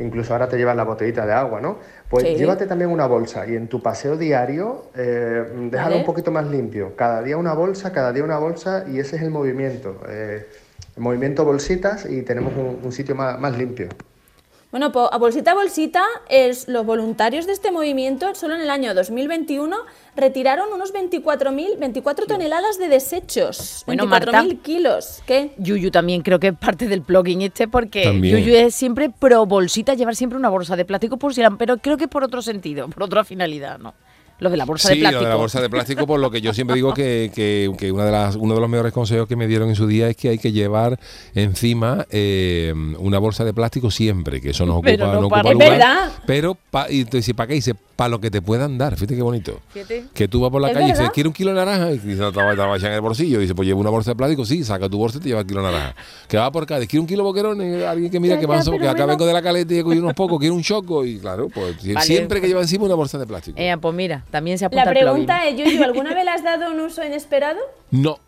incluso ahora te llevas la botellita de agua, ¿no? Pues Sí. llévate también una bolsa y en tu paseo diario, eh, déjalo Vale. un poquito más limpio. Cada día una bolsa, cada día una bolsa y ese es el movimiento. eh, el movimiento bolsitas y tenemos un, un sitio más, más limpio. Bueno, pues a bolsita a bolsita, es, los voluntarios de este movimiento solo en el año 2021 retiraron unos 24.000, 24 toneladas de desechos. Bueno, 24.000 Marta. kilos. ¿Qué? Yuyu también creo que es parte del plugin este porque También. Yuyu es siempre pro bolsita, llevar siempre una bolsa de plástico por si pero creo que por otro sentido, por otra finalidad, ¿no? Lo de la bolsa Sí, de lo plástico. de la bolsa de plástico, por lo que yo siempre digo que, que- que una de las, uno de los mejores consejos que me dieron en su día es que hay que llevar encima eh, una bolsa de plástico siempre, que eso nos ocupa, Pero no ocupa Es lugar. verdad. Pero, pa, y te dice, ¿para qué? Dice, para lo que te puedan dar. Fíjate qué bonito. Fíjate. Que tú vas por la calle y dices. ¿quiere un kilo de naranja? Y dice, no, te va en el bolsillo. Y dice, pues lleva una bolsa de plástico, sí, saca tu bolsa y te lleva el kilo de naranja. Que va por Cádiz, ¿quiere un kilo de boquerones? Alguien que mira Ya, que ya, pasa, pero porque acá vengo de la caleta y he unos pocos, quiere un choco. Y claro, pues Vale. siempre que lleva encima una bolsa de plástico. Eh, pues mira, también se apunta La pregunta es, Yuyu, ¿alguna vez le has dado un uso inesperado? No.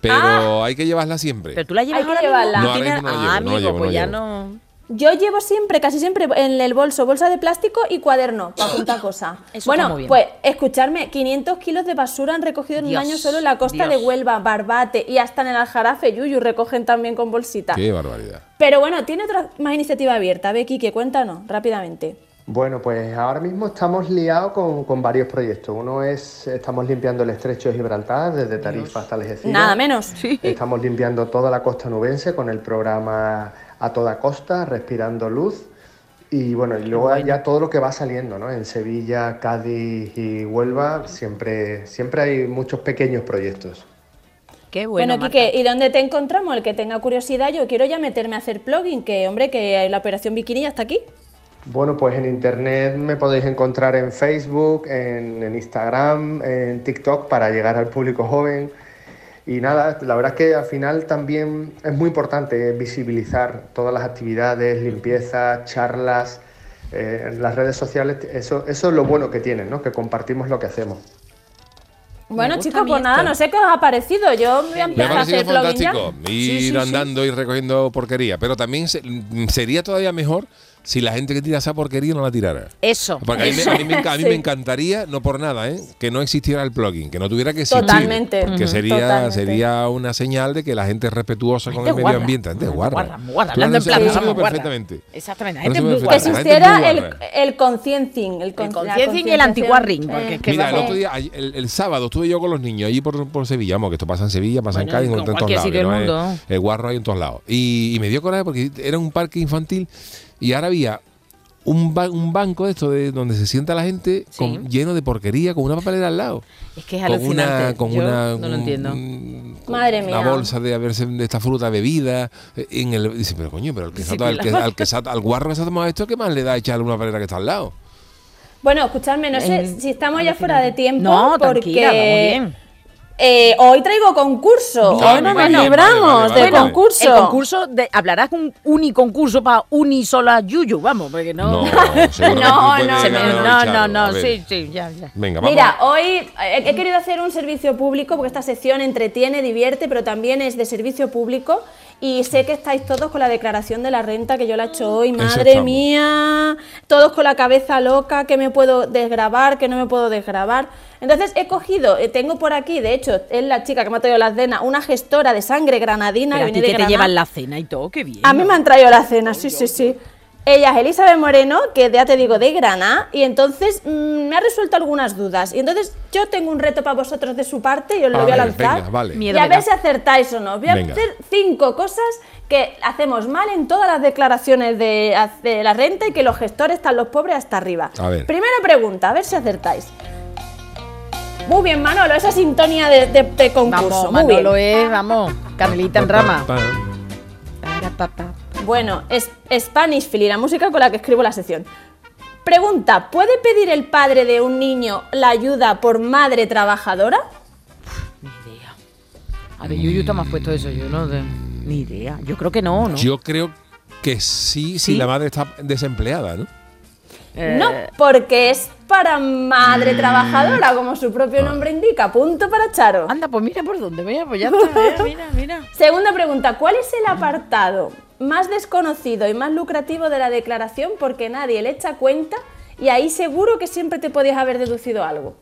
Pero hay que llevarla siempre. Pero tú la llevas Hay que ahora llevarla. No, ahora ¿Tienes- mismo no la ah, llevo, no la amigo, llevo, pues ya llevo. no... Yo llevo siempre, casi siempre, en el bolso, bolsa de plástico y cuaderno, para apuntar cosas. Eso bueno, está muy bien. pues escucharme, 500 kilos de basura han recogido en Dios, un año solo en la costa Dios. de Huelva, Barbate y hasta en el Aljarafe, Yuyu, recogen también con bolsita. Qué barbaridad. Pero bueno, tiene otra más iniciativa abierta. Ve, Kike, cuéntanos rápidamente. Bueno, pues ahora mismo estamos liados con, con varios proyectos. Uno es, estamos limpiando el estrecho de Gibraltar, desde Tarifa hasta Algeciras. Nada menos. Estamos limpiando toda la costa nubense con el programa A Toda Costa, Respirando Luz. Y bueno, y luego ya todo lo que va saliendo, ¿no? En Sevilla, Cádiz y Huelva siempre, siempre hay muchos pequeños proyectos. Qué bueno, Bueno, Kike, ¿y dónde te encontramos? El que tenga curiosidad, yo quiero ya meterme a hacer plugin, que hombre, que la operación bikini ya está aquí. Bueno, pues en internet me podéis encontrar en Facebook, en, en Instagram, en TikTok para llegar al público joven. Y nada, la verdad es que al final también es muy importante visibilizar todas las actividades, limpieza, charlas, eh, las redes sociales. Eso, eso es lo bueno que tienen, ¿no? Que compartimos lo que hacemos. Bueno, a chicos, pues nada, no sé qué os ha parecido. Yo voy a Me ha empezar a parecido hacer ya. fantástico ir andando y recogiendo porquería, pero también se- sería todavía mejor si la gente que tira esa porquería no la tirara. Eso. Porque a mí, me, a mí me a mí Sí. me encantaría, no por nada, ¿eh? que no existiera el plugin, que no tuviera que existir. Totalmente. Que sería, Totalmente. sería una señal de que la gente es respetuosa con el medio ambiente. Gente Gente guarra, Tú hablando en vamos, guarra. perfectamente. Exactamente, Lo gente muy Que existiera La el, el conciencing. El, con- El la y el concienciación. antiwarring, porque es que Mira, el otro día, el, el sábado estuve yo con los niños allí por, por Sevilla, vamos, que esto pasa en Sevilla, pasa Bueno, en Cádiz, en en todos cualquier lados. el guarro hay en todos lados. Y, y me dio coraje porque era un parque infantil y ahora había un, ba- un banco de esto de donde se sienta la gente Sí. con- lleno de porquería con una papelera al lado. Es que es con alucinante. una, con Yo una, no lo un- entiendo. un- Madre una mía. bolsa de haberse de esta fruta bebida eh, en el dice pero coño pero al que, Sí, ha- al, que, al, que se ha- al guarro que se ha tomado esto qué más le da echarle una papelera que está al lado Bueno, escuchadme, no sé si estamos ya fuera de tiempo. No, porque tranquila, vamos bien. Eh, hoy traigo concurso. Bien, hoy nos libramos vale, vale, del concurso. El concurso, de, hablarás un uniconcurso para unisola yuyu, vamos, porque no... no No, no, Se me- ganar no, no, no, sí, sí, ya, ya. venga vamos Mira, hoy he, he querido hacer un servicio público porque esta sección entretiene, divierte, pero también es de servicio público. Y sé que estáis todos con la declaración de la renta que yo la he hecho hoy. Madre mía, todos con la cabeza loca, que me puedo desgrabar, que no me puedo desgrabar. Entonces he cogido, eh, tengo por aquí, de hecho, es la chica que me ha traído la cena, una gestora de sangre granadina. Pero a que ti viene de te llevan la cena y todo, qué bien. A mí me han traído la cena, sí, sí, sí. Ella es Elizabeth Moreno, que ya te digo, de Granada, y entonces mm, me ha resuelto algunas dudas. Y entonces yo tengo un reto para vosotros de su parte y os lo A voy a ver, lanzar. venga, vale. Miedo y a ver si acertáis o no. Voy a Venga. hacer cinco cosas que hacemos mal en todas las declaraciones de, de la renta y que los gestores están los pobres hasta arriba. A ver. Primera pregunta, a ver si acertáis. Muy bien, Manolo, esa sintonía de, de- de concurso. Vamos, muy bien. Manolo es, vamos, Carmelita en rama. Pa, pa, pa. Bueno, es Spanish Philly, la música con la que escribo la sección. Pregunta, ¿puede pedir el padre de un niño la ayuda por madre trabajadora? Ni idea. A ver, Yuyu está más puesto eso, yo no de- Ni idea. Yo creo que no, ¿no? Yo creo que sí, si ¿Sí? la madre está desempleada, ¿no? Eh, No, porque es para madre trabajadora, como su propio nombre indica. Punto para Charo. Anda, pues mira por dónde, mira, pues ya está, mira, mira, mira. Segunda pregunta, ¿cuál es el apartado más desconocido y más lucrativo de la declaración porque nadie le echa cuenta y ahí seguro que siempre te podías haber deducido algo?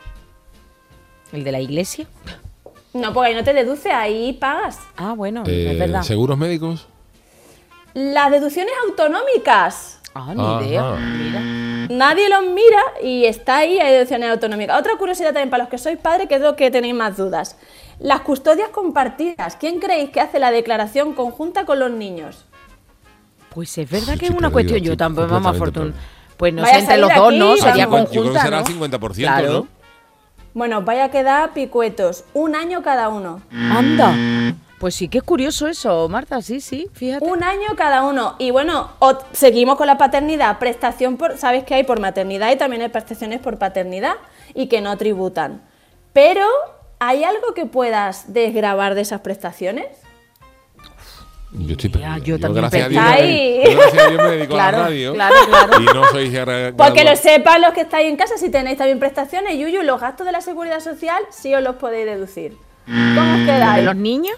¿El de la iglesia? No, porque ahí no te deduce, ahí pagas. Ah, bueno, Eh, es verdad. ¿Seguros médicos? Las deducciones autonómicas. Ah, ni Ajá. idea. Mira. Nadie los mira y está ahí, hay deducciones autonómicas. Otra curiosidad también para los que sois padres, que es lo que tenéis más dudas. Las custodias compartidas. ¿Quién creéis que hace la declaración conjunta con los niños? Pues es verdad que es una cuestión. Yo tampoco, mamá Fortuna. Pues no sé, entre los dos, aquí, ¿no? Sería Yo creo que conjunta, será ¿no? 50%, Claro. ¿no? Bueno, vaya a quedar picuetos. Un año cada uno. Anda. Pues sí que es curioso eso, Marta, sí, sí, fíjate. Un año cada uno. Y bueno, seguimos con la paternidad. Prestación por. Sabes que hay por maternidad y también hay prestaciones por paternidad y que no tributan. Pero, ¿hay algo que puedas desgravar de esas prestaciones? Yo estoy perdido. yo también gracias a Dios, me yo gracias a Dios me dedico a Claro, la radio. claro, claro. Y no soy Porque lo sepan los que estáis en casa, si tenéis también prestaciones, Yuyu, los gastos de la seguridad social sí os los podéis deducir. ¿Cómo os ¿De quedáis? los niños?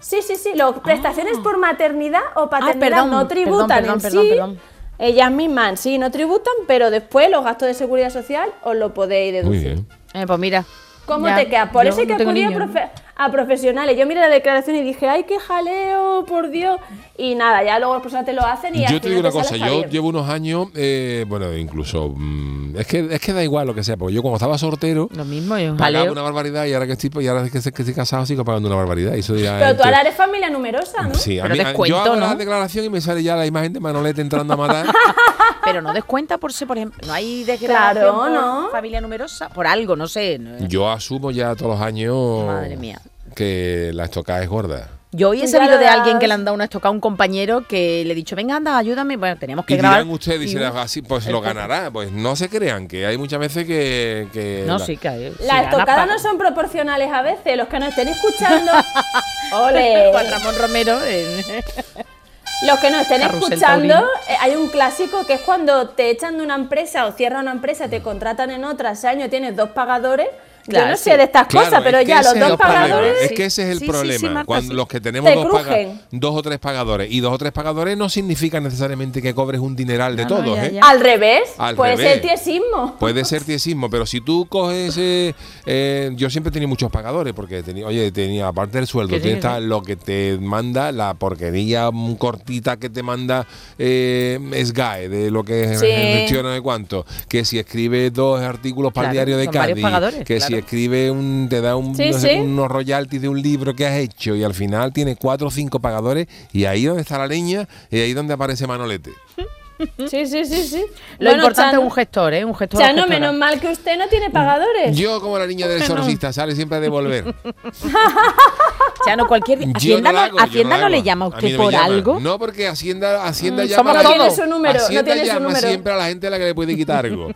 Sí, sí, sí. Las prestaciones por maternidad o paternidad perdón, no tributan perdón, en perdón, sí. perdón. Ellas mismas sí no tributan, pero después los gastos de seguridad social os lo podéis Muy deducir. bien. Eh, pues mira. ¿Cómo ya, te quedas? Por yo eso hay que acudir a, profe- a profesionales. Yo miré la declaración y dije, ¡ay, qué jaleo, por Dios! Y nada, ya luego las personas te lo hacen y Yo te digo una te cosa, yo bien. llevo unos años, eh, bueno, incluso, mm, es, que, es que da igual lo que sea, porque yo cuando estaba soltero, Lo mismo, yo pagaba jaleo. una barbaridad y ahora que estoy, y ahora que, que estoy casado sigo pagando una barbaridad. y Eso ya Pero tú ahora eres familia numerosa, ¿no? Sí, a Pero mí, descuento, yo hago la ¿no? declaración y me sale ya la imagen de Manolete entrando a matar. Pero no descuenta por ser, por ejemplo, no hay desgracia Claro, por ¿no? familia numerosa, por algo, no sé. no- yo asumo ya todos los años Madre mía. Que la estocada es gorda. Yo hoy he sabido de alguien que le han dado una estocada a un compañero que le he dicho, venga, anda, ayúdame. Bueno, teníamos que Y grabar. dirán ustedes, y un- así, pues el lo ganará. Pues no se crean, que hay muchas veces que... que No, la- sí, que hay- Las estocadas no son proporcionales a veces. Los que nos estén escuchando. ¡Ole! Juan Ramón Romero. Los que nos estén Carrusel escuchando, taurino. eh, hay un clásico que es cuando te echan de una empresa o cierran una empresa, te contratan en otra, ese año tienes dos pagadores. Yo Claro, no sí. sé de estas Claro, cosas, pero es que ya ese los es dos el problema, pagadores. Es que ese es el Sí, sí, sí, problema. Cuando los que tenemos Te dos, paga- crujen. dos o tres pagadores y dos o tres pagadores no significa necesariamente que cobres un dineral de No, no, todos, ya, ¿eh? Al revés, Al puede revés. ser tiesismo. Puede ser tiesismo, pero si tú coges. eh, eh, yo siempre he tenido muchos pagadores, porque tenía, oye, tenía, aparte del sueldo, ta- lo que te manda, la porquería mm, cortita que te manda eh, SGAE, de lo que Sí. gestiona de cuánto. Que si escribe dos artículos para el diario de Cádiz, pagadores, que si escribe un. te da un, Sí, no sé, sí. unos royalties de un libro que has hecho y al final tiene cuatro o cinco pagadores, y ahí donde está la leña, y ahí donde aparece Manolete. Sí, sí, sí, sí. Lo Bueno, importante Chano- es un gestor, ¿eh? Un gestor. o Chano, menos mal que usted no tiene pagadores. Yo, como la niña del exorcista, sale siempre a devolver. Chano, cualquier día. Hacienda no, no, hago, Hacienda la no le llama a usted no me por llama. algo. No, porque Hacienda, Hacienda Mm, llama a la-. No tiene su número, no Hacienda tiene su llama número. siempre a la gente a la que le puede quitar algo.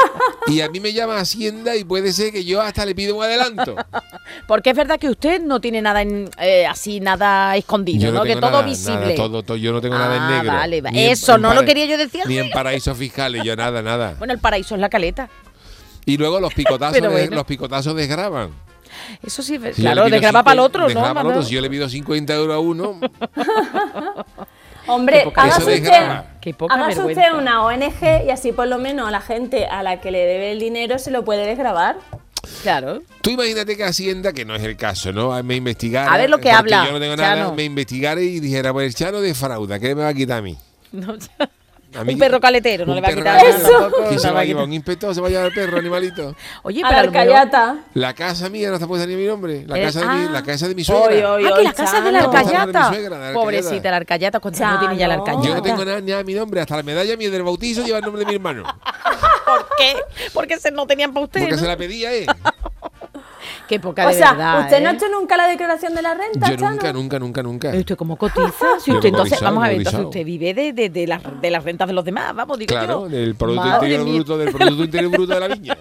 y a mí me llama Hacienda y puede ser que yo hasta le pido un adelanto. Porque es verdad que usted no tiene nada en, eh, así, nada escondido, Yo ¿no? Que todo nada, visible. nada, todo, todo, yo no tengo nada en Ah, negro. vale, va- Ni en- eso, en no lo quería yo decir Ni en paraísos fiscales, yo nada, nada. Bueno, el paraíso es la caleta. Y luego los picotazos, Pero de- bueno. los picotazos desgraban. Eso sí, Si claro, desgraba para el otro, ¿no? desgraba para el otro. Si yo le pido 50 euros a uno, Hombre, hágase usted, hágase una ONG y así por lo menos a la gente a la que le debe el dinero se lo puede desgravar. Claro. Tú imagínate que Hacienda, que no es el caso, ¿no? Me investigara. A ver lo que habla, Yo no tengo nada, Chano. me investigara y dijera, pues el Chano defrauda, ¿qué me va a quitar a mí? No, mí un perro caletero, no le va a quitar tampoco. ¿Quién se va a a llevar? ¿Un inspector se va a llevar el perro, animalito? Oye, A pero la casa mía no está puesta ni mi nombre. La Eh, casa, de, mi, la casa de mi Oy, suegra. oy, Ah, que oy, la casa de arcayata. Pobrecita, Arcayata. la arcayata, ¿cuántos años tiene ya la arcayata? Yo no tengo nada, ni a mi nombre. Hasta la medalla mía del bautizo lleva el nombre de mi hermano. ¿Por qué? Porque se no tenían para usted, Porque ¿no? se la pedía, ¿eh? Qué poca o de sea, verdad, ¿usted no ha ¿eh? hecho nunca la declaración de la renta, Yo Chano? nunca, nunca, nunca, nunca. ¿Usted cómo cotiza? Si usted entonces, cotizado, vamos a ver, entonces usted vive de, de, de las, de las rentas de los demás, vamos, digo Claro, yo. del Producto Madre Interior mía. Bruto, del Producto Interior Bruto de la viña.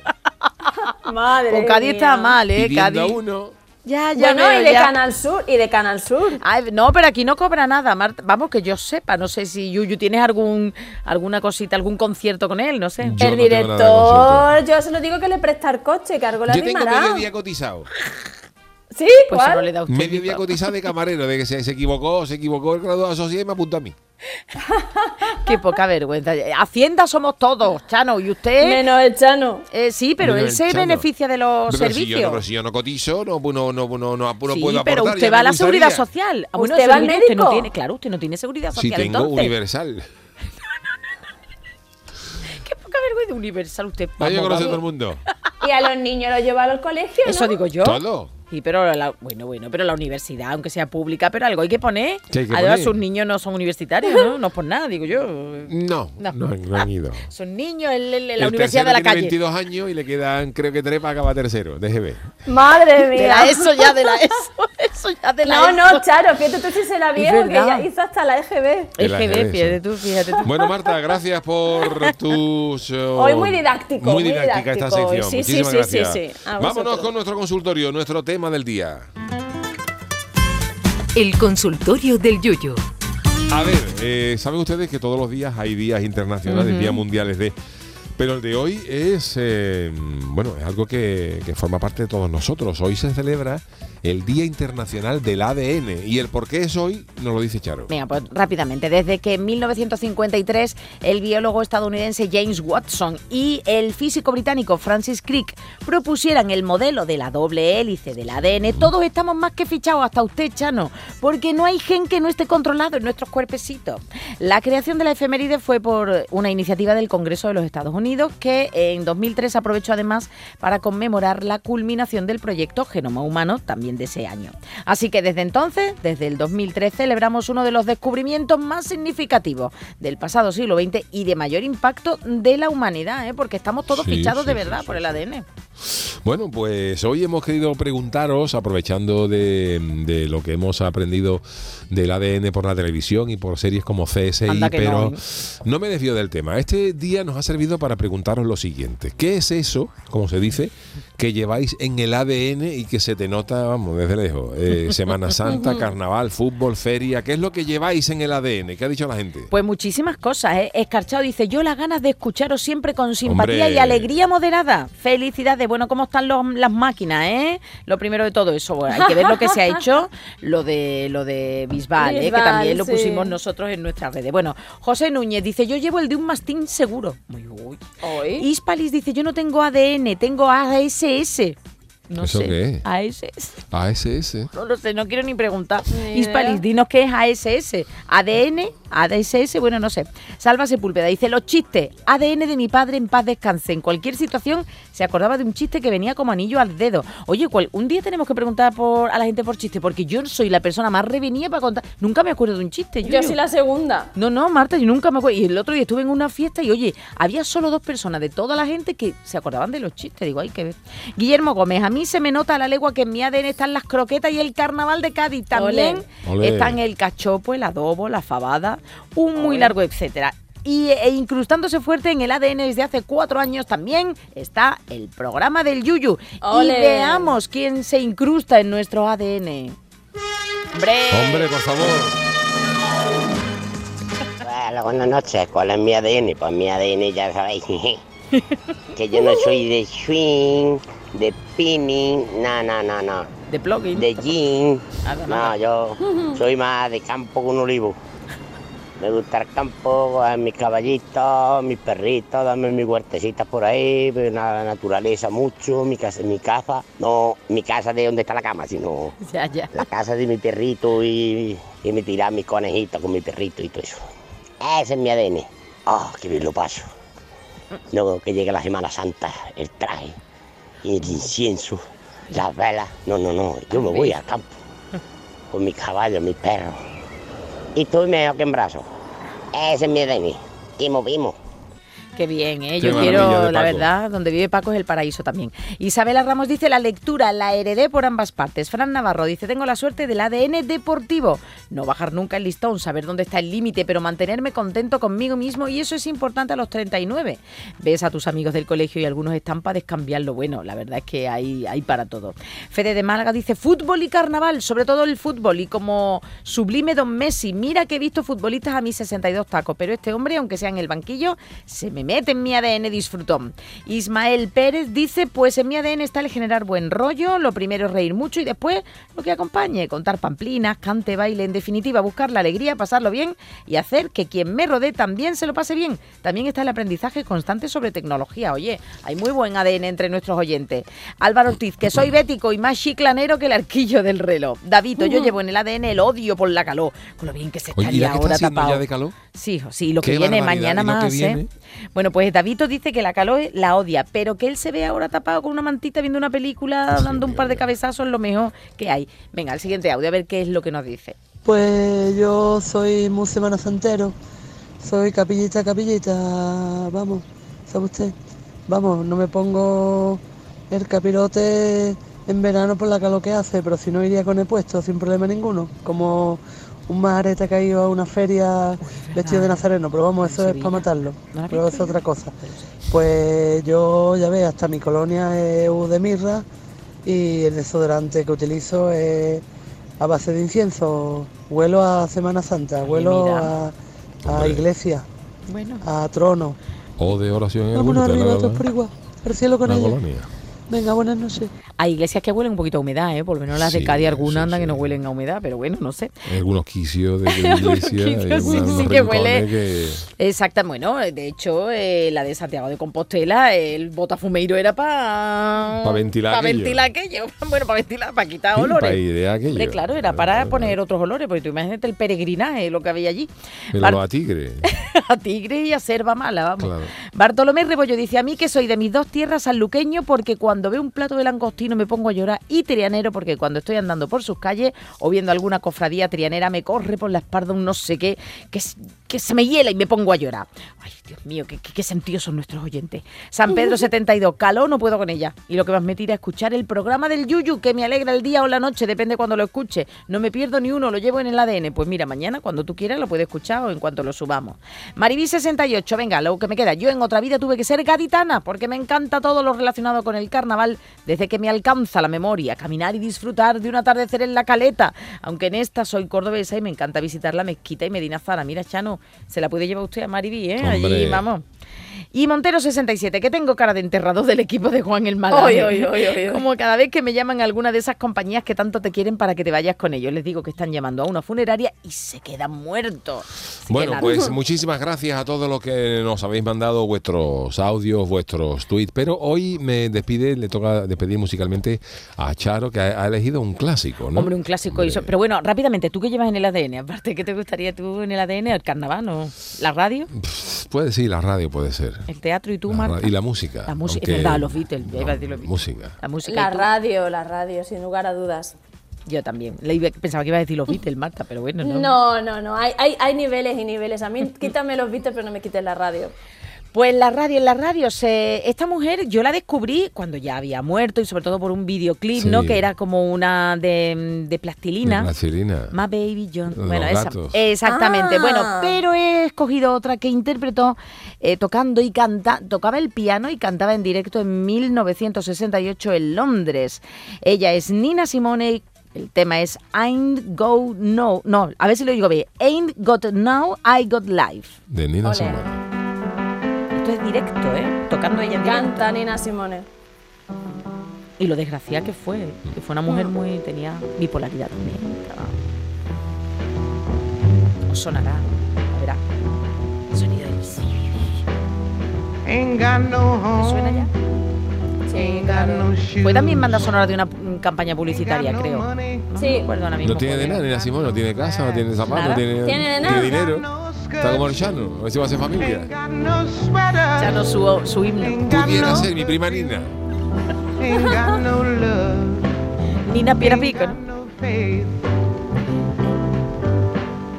Madre Con Cádiz está mal, ¿eh? Pidiendo a Cádiz. uno. Ya, ya Bueno, veo, y de ya. Canal Sur, y de Canal Sur. Ay, no, pero aquí no cobra nada, Marta. Vamos, que yo sepa. No sé si Yuyu tienes algún alguna cosita, algún concierto con él, no sé. Yo el no director, yo se lo digo que le presta el coche, que algo le Yo tengo medio día cotizado. ¿Sí? Pues ¿Cuál? solo le da usted. Medio día cotizado de camarero, de que se, se equivocó, se equivocó el graduado de sociedad y me apuntó a mí. Qué poca vergüenza. Hacienda somos todos, Chano. Y usted. Menos el Chano. Eh, sí, pero Menos él se Chano. beneficia de los Pero si, yo servicios. no, pero si yo no cotizo, no, no, no, no, no, no sí, puedo pero usted va a la seguridad gustaría. social. Ah, bueno, ¿Usted va al usted no médico? tiene, claro, usted no tiene seguridad Sí, social. tengo entonces. universal. Qué poca vergüenza universal usted. Ah, yo Vamos, conoce vamos. todo el mundo. Y a los niños los lleva al colegio, ¿no? Eso digo yo. Todo. Sí, pero la, bueno, bueno, pero la universidad, aunque sea pública, pero algo hay que poner. ¿Qué hay que Además, poner? sus niños no son universitarios, ¿no? No es por nada, digo yo. No, No. no, no han ido. Son niños en, en la el universidad de la tiene calle. 22 años y le quedan, creo que tres para acabar tercero, DGB. Madre De mía. la ESO ya, de la ESO. Eso ya de la No, ESO. no, Charo, fíjate tú si se la viejo, que ya hizo hasta la EGB. EGB, fíjate tú, fíjate tú. Bueno, Marta, gracias por tus... oh, Hoy muy didáctico, Muy didáctica esta didáctico hoy. sección. Sí, sí, sí, sí, Vámonos con nuestro consultorio, nuestro tema del día. El consultorio del Yuyo. A ver, eh, saben ustedes que todos los días hay días internacionales, días mundiales de... Pero el de hoy es, eh, bueno, es algo que, que forma parte de todos nosotros. Hoy se celebra el Día Internacional del ADN. Y el por qué es hoy nos lo dice Charo. Venga, pues rápidamente. Desde que en 1953 el biólogo estadounidense James Watson y el físico británico Francis Crick propusieran el modelo de la doble hélice del ADN, todos estamos más que fichados, hasta usted, Chano, porque no hay gen que no esté controlado en nuestros cuerpecitos. La creación de la efeméride fue por una iniciativa del Congreso de los Estados Unidos que en 2003 aprovechó además para conmemorar la culminación del proyecto Genoma Humano también de ese año. Así que desde entonces, desde el 2003, celebramos uno de los descubrimientos más significativos del pasado siglo XX y de mayor impacto de la humanidad, ¿eh? porque estamos todos Sí, fichados sí, de verdad sí, por el. ADN. Bueno, pues hoy hemos querido preguntaros, aprovechando de, de lo que hemos aprendido del ADN por la televisión y por series como CSI, pero no, ¿eh? no me desvío del tema. Este día nos ha servido para preguntaros lo siguiente. ¿Qué es eso, como se dice, que lleváis en el ADN y que se te nota, vamos, desde lejos? Eh, Semana Santa, carnaval, fútbol, feria. ¿Qué es lo que lleváis en el ADN? ¿Qué ha dicho la gente? Pues muchísimas cosas, ¿eh? Escarchado dice, yo las ganas de escucharos siempre con simpatía Hombre. y alegría moderada. Felicidades. Bueno, ¿cómo están los- las máquinas, eh? Lo primero de todo eso, bueno, hay que ver lo que se ha hecho, lo de lo de Bisbal, ¿eh? que también lo sí. pusimos nosotros en nuestras redes. Bueno, José Núñez dice, yo llevo el de un mastín seguro. Muy uy. Hispalis dice, yo no tengo ADN, tengo ASS. No ¿Eso sé. qué es? ASS. ASS. No lo sé, no quiero ni preguntar. Ni Hispalis, dinos qué es ASS. ADN, ADSS, bueno, no sé. Salva Sepúlveda dice, los chistes. ADN de mi padre en paz descanse. En cualquier situación se acordaba de un chiste que venía como anillo al dedo. Oye, ¿cuál- un día tenemos que preguntar por, a la gente por chiste, porque yo soy la persona más revenida para contar. Nunca me acuerdo de un chiste. Yo soy la segunda. No, no, Marta, yo nunca me acuerdo. Y el otro día estuve en una fiesta y, oye, había solo dos personas de toda la gente que se acordaban de los chistes. Digo, hay que ver. Guillermo Gómez, a mí se me nota a la legua que en mi ADN están las croquetas y el carnaval de Cádiz. También Olé. Olé. están el cachopo, el adobo, la fabada, un muy largo etcétera. Y e incrustándose fuerte en el ADN desde hace cuatro años también está el programa del Yuyu. Y veamos quién se incrusta en nuestro ADN. ¡Hombre! Hombre, por favor. Hola, buenas noches. ¿Cuál es mi ADN? Pues mi ADN ya sabéis. que yo no soy de swing, de spinning, no, no, no, no. De plugin. De jean. Nada, No, yo soy más de campo que un olivo. Me gusta el campo, mis caballitos, mis perritos, darme mis huertecitas por ahí, la naturaleza mucho, mi casa, mi casa, no mi casa de donde está la cama, sino Ya, ya. la casa de mi perrito y, y me tirar mis conejitos con mi perrito y todo eso. Ese es mi ADN. Ah, qué bien lo paso. Luego que llegue la Semana Santa, el traje, el incienso, las velas. No, no, no, yo me voy al campo. Con mis caballos, mis perros. Y estoy mejor que en brazos. Ese es mi ADN. Y movimos. Qué bien, ¿eh? Qué Yo quiero, la verdad, donde vive Paco es el paraíso también. Isabela Ramos dice, la lectura la heredé por ambas partes. Fran Navarro dice, tengo la suerte del ADN deportivo. No bajar nunca el listón, saber dónde está el límite, pero mantenerme contento conmigo mismo y eso es importante a los 39. Ves a tus amigos del colegio y algunos están para descambiar lo bueno. La verdad es que hay, hay para todo. Fede de Málaga dice, fútbol y carnaval, sobre todo el fútbol y como sublime Don Messi. Mira que he visto futbolistas a mis 62 tacos, pero este hombre, aunque sea en el banquillo, se me mete en mi ADN disfrutón. Ismael Pérez dice, pues en mi ADN está el generar buen rollo, lo primero es reír mucho y después lo que acompañe, contar pamplinas, cante, baile, en definitiva, buscar la alegría, pasarlo bien y hacer que quien me rodee también se lo pase bien. También está el aprendizaje constante sobre tecnología. Oye, hay muy buen ADN entre nuestros oyentes. Álvaro Ortiz, que soy bético y más chiclanero que el arquillo del reloj. Davito, yo llevo en el ADN el odio por la calor, con lo bien que se Oye, ¿y estaría la que está ahora tapado. ya de calor? Sí, sí, lo que Qué viene mañana ¿y lo que más, viene? ¿eh? Bueno, pues Davito dice que la calor la odia, pero que él se ve ahora tapado con una mantita viendo una película, dando un par de cabezazos, es lo mejor que hay. Venga, el siguiente audio, a ver qué es lo que nos dice. Pues yo soy muy semana santero, soy capillita, capillita, vamos, ¿sabe usted? Vamos, no me pongo el capirote en verano por la calor que hace, pero si no iría con el puesto sin problema ninguno, como un majarete que ha ido a una feria vestido de nazareno, pero vamos, eso es para matarlo, ¿No la has pero visto? es otra cosa. Pues yo, ya ves, hasta mi colonia es U de mirra y el desodorante que utilizo es a base de incienso. Huelo a Semana Santa, huelo a, a iglesia, Bueno. a trono. O de oración en el Vámonos arriba, todos por igual. Al cielo con ella. colonia. Venga, buenas noches. Hay iglesias que huelen un poquito a humedad, ¿eh? Por lo menos las de Cádiz algunas sí, andan que no huelen a humedad, pero bueno, no sé. Hay algunos quicios de iglesia, hay quicios, sí, algunos sí, que huele. que- Exacto, bueno, de hecho, eh, la de Santiago de Compostela, el botafumeiro era para... Pa ventilar Para aquello. ventilar aquello. Bueno, para ventilar, para quitar olores. para idear aquello. Hombre, claro, era para poner otros olores, porque tú imagínate el peregrinaje, lo que había allí. Pero Bar- a tigre. a tigre y a serva mala, vamos. Claro. Bartolomé Rebollo dice a mí que soy de mis dos tierras sanluqueño porque cuando veo un plato de langostino me pongo a llorar. Y trianero porque cuando estoy andando por sus calles o viendo alguna cofradía trianera me corre por la espalda un no sé qué que, s- que se me hiela y me pongo a llorar. Ay, Dios mío, qué, qué, qué sentidos son nuestros oyentes. San Pedro 72, calor no puedo con ella. Y lo que más me tira es escuchar el programa del Yuyu que me alegra el día o la noche, depende cuando lo escuche. No me pierdo ni uno, lo llevo en el ADN. Pues mira, mañana cuando tú quieras lo puedes escuchar o en cuanto lo subamos. Maribí 68, venga, lo que me queda. Yo en otra vida tuve que ser gaditana porque me encanta todo lo relacionado con el carnaval desde que me alcanza la memoria, caminar y disfrutar de un atardecer en la caleta. Aunque en esta soy cordobesa y me encanta visitar la mezquita y Medina Zara. Mira, Chano, se la puede llevar usted a Maribí, ¿eh? Allí, vamos. Y Montero 67, que tengo cara de enterrador del equipo de Juan el Malaje. Oy, oy, oy, oy, oy. Como cada vez que me llaman a alguna de esas compañías que tanto te quieren para que te vayas con ellos. Les digo que están llamando a una funeraria y se quedan muertos. Así Bueno, pues muchísimas gracias a todos los que nos habéis mandado vuestros audios, vuestros tweets. Pero hoy me despide, le toca despedir musicalmente a Charo, que ha, ha elegido un clásico, ¿no? Hombre, un clásico. y so- Pero bueno, rápidamente, ¿tú qué llevas en el ADN? Aparte, ¿qué te gustaría tú en el ADN? ¿El carnaval o la radio? Puede sí, la radio puede ser. ¿El teatro y tú, Marta? y la música. La música, aunque- los Beatles. iba a decir los Beatles. Música. La música. La radio, la radio, sin lugar a dudas. Yo también. Le iba- pensaba que iba a decir los Beatles, Marta, pero bueno, no. No, no, no. Hay, hay, hay niveles y niveles. A mí quítame los Beatles, pero no me quites la radio. Pues la radio, en la radio, se, esta mujer yo la descubrí cuando ya había muerto y sobre todo por un videoclip, ¿no? Que era como una de, de plastilina. De plastilina. My Baby John. Los bueno, esa. Exactamente. Ah. Bueno, pero he escogido otra que interpretó eh, tocando y canta, tocaba el piano y cantaba en directo en 1968 en Londres. Ella es Nina Simone. El tema es Ain't Go No. No, a ver si lo digo bien. Ain't Got Now, I Got Life. De Nina. Simone. Esto es directo, ¿eh? Tocando ella en directo. Canta Nina Simone. Y lo desgraciada que fue, que fue una mujer muy. tenía bipolaridad también. estaba- Os sonará, a verá. Sonido sí. No ¿Te home. suena ya? No shoes. Fue también banda sonora de una mm, campaña publicitaria, no creo. money. No Sí. me acuerdo ahora mismo. No tiene de nada. Nina Simone, no tiene casa, no tiene zapatos, no tiene, Tiene de nada. dinero. Está como el Chano, a ver si va a ser familia. Ain't got no sweater. Ya no su, su himno. Pudiera no, ser mi prima Nina. ain't got no love. Nina Piera Ain't Pico. got no faith.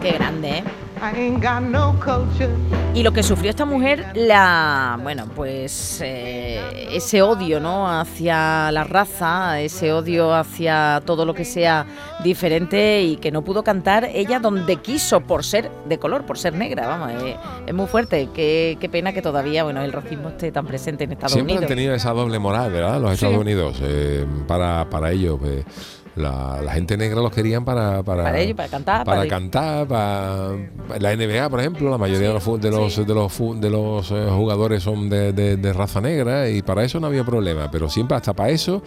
Qué grande, ¿eh? I I ain't got no culture. Y lo que sufrió esta mujer, la, bueno, pues eh, ese odio, ¿no? Hacia la raza, ese odio hacia todo lo que sea diferente y que no pudo cantar ella donde quiso por ser de color, por ser negra, vamos, eh, es muy fuerte. Qué, qué pena que todavía, bueno, el racismo esté tan presente en Estados Siempre Unidos. han tenido esa doble moral, ¿verdad? Los Sí. Estados Unidos. eh, para, para ellos. La, la gente negra los querían para... Para, Para ellos, para cantar, Para para- cantar, para... La NBA, por ejemplo, la mayoría de los, de los, de los, fu- de los eh, jugadores son de, de- de raza negra y para eso no había problema. Pero siempre hasta para eso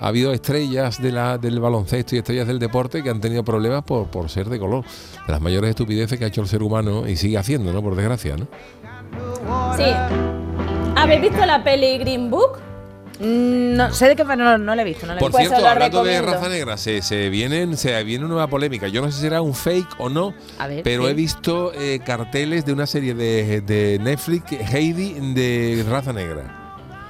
ha habido estrellas de la, del baloncesto y estrellas del deporte que han tenido problemas por, por ser de color. De las mayores estupideces que ha hecho el ser humano y sigue haciendo, ¿no? Por desgracia, ¿no? Sí. ¿Habéis visto la peli Green Book? Mm, No, sé de qué, no, no la he visto. No la he Por visto. Pues cierto, la hablando de raza negra, se, se vienen, se viene una nueva polémica. Yo no sé si será un fake o no, A ver, pero sí. he visto eh, carteles de una serie de, de Netflix, Heidi, de raza negra.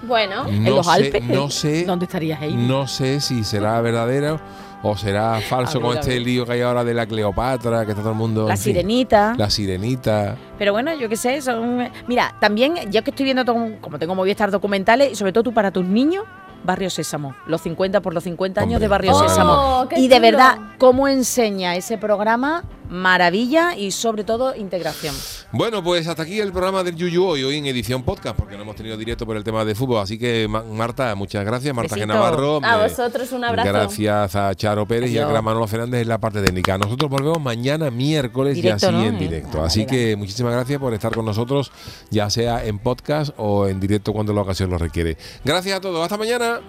Bueno, ¿En No los sé, Alpes? no sé, ¿Dónde estaría Heidi? no sé si será verdadero o será falso A ver, con este lío que hay ahora de la Cleopatra, que está todo el mundo. La fin. sirenita. La sirenita. Pero bueno, yo qué sé, son... Mira, también, yo que estoy viendo, todo- como tengo Movistar documentales, y sobre todo tú para tus niños, Barrio Sésamo. Los 50 por los 50 años Hombre, de Barrio oh, Sésamo. qué Y de chulo. verdad, cómo enseña ese programa, maravilla y sobre todo integración. Bueno, pues hasta aquí el programa del Yuyu hoy, hoy en edición podcast, porque no hemos tenido directo por el tema de fútbol. Así que, Ma- Marta, muchas gracias. Marta G. Besito. Navarro. a vosotros un abrazo. Gracias a Charo Pérez y a. Gran Manolo Fernández en la parte técnica. Nosotros volvemos mañana miércoles Directo, y así ¿no? en directo. ah, Así vale, que muchísimas gracias por estar con nosotros, ya sea en podcast o en directo cuando la ocasión lo requiere. Gracias a todos. Hasta mañana.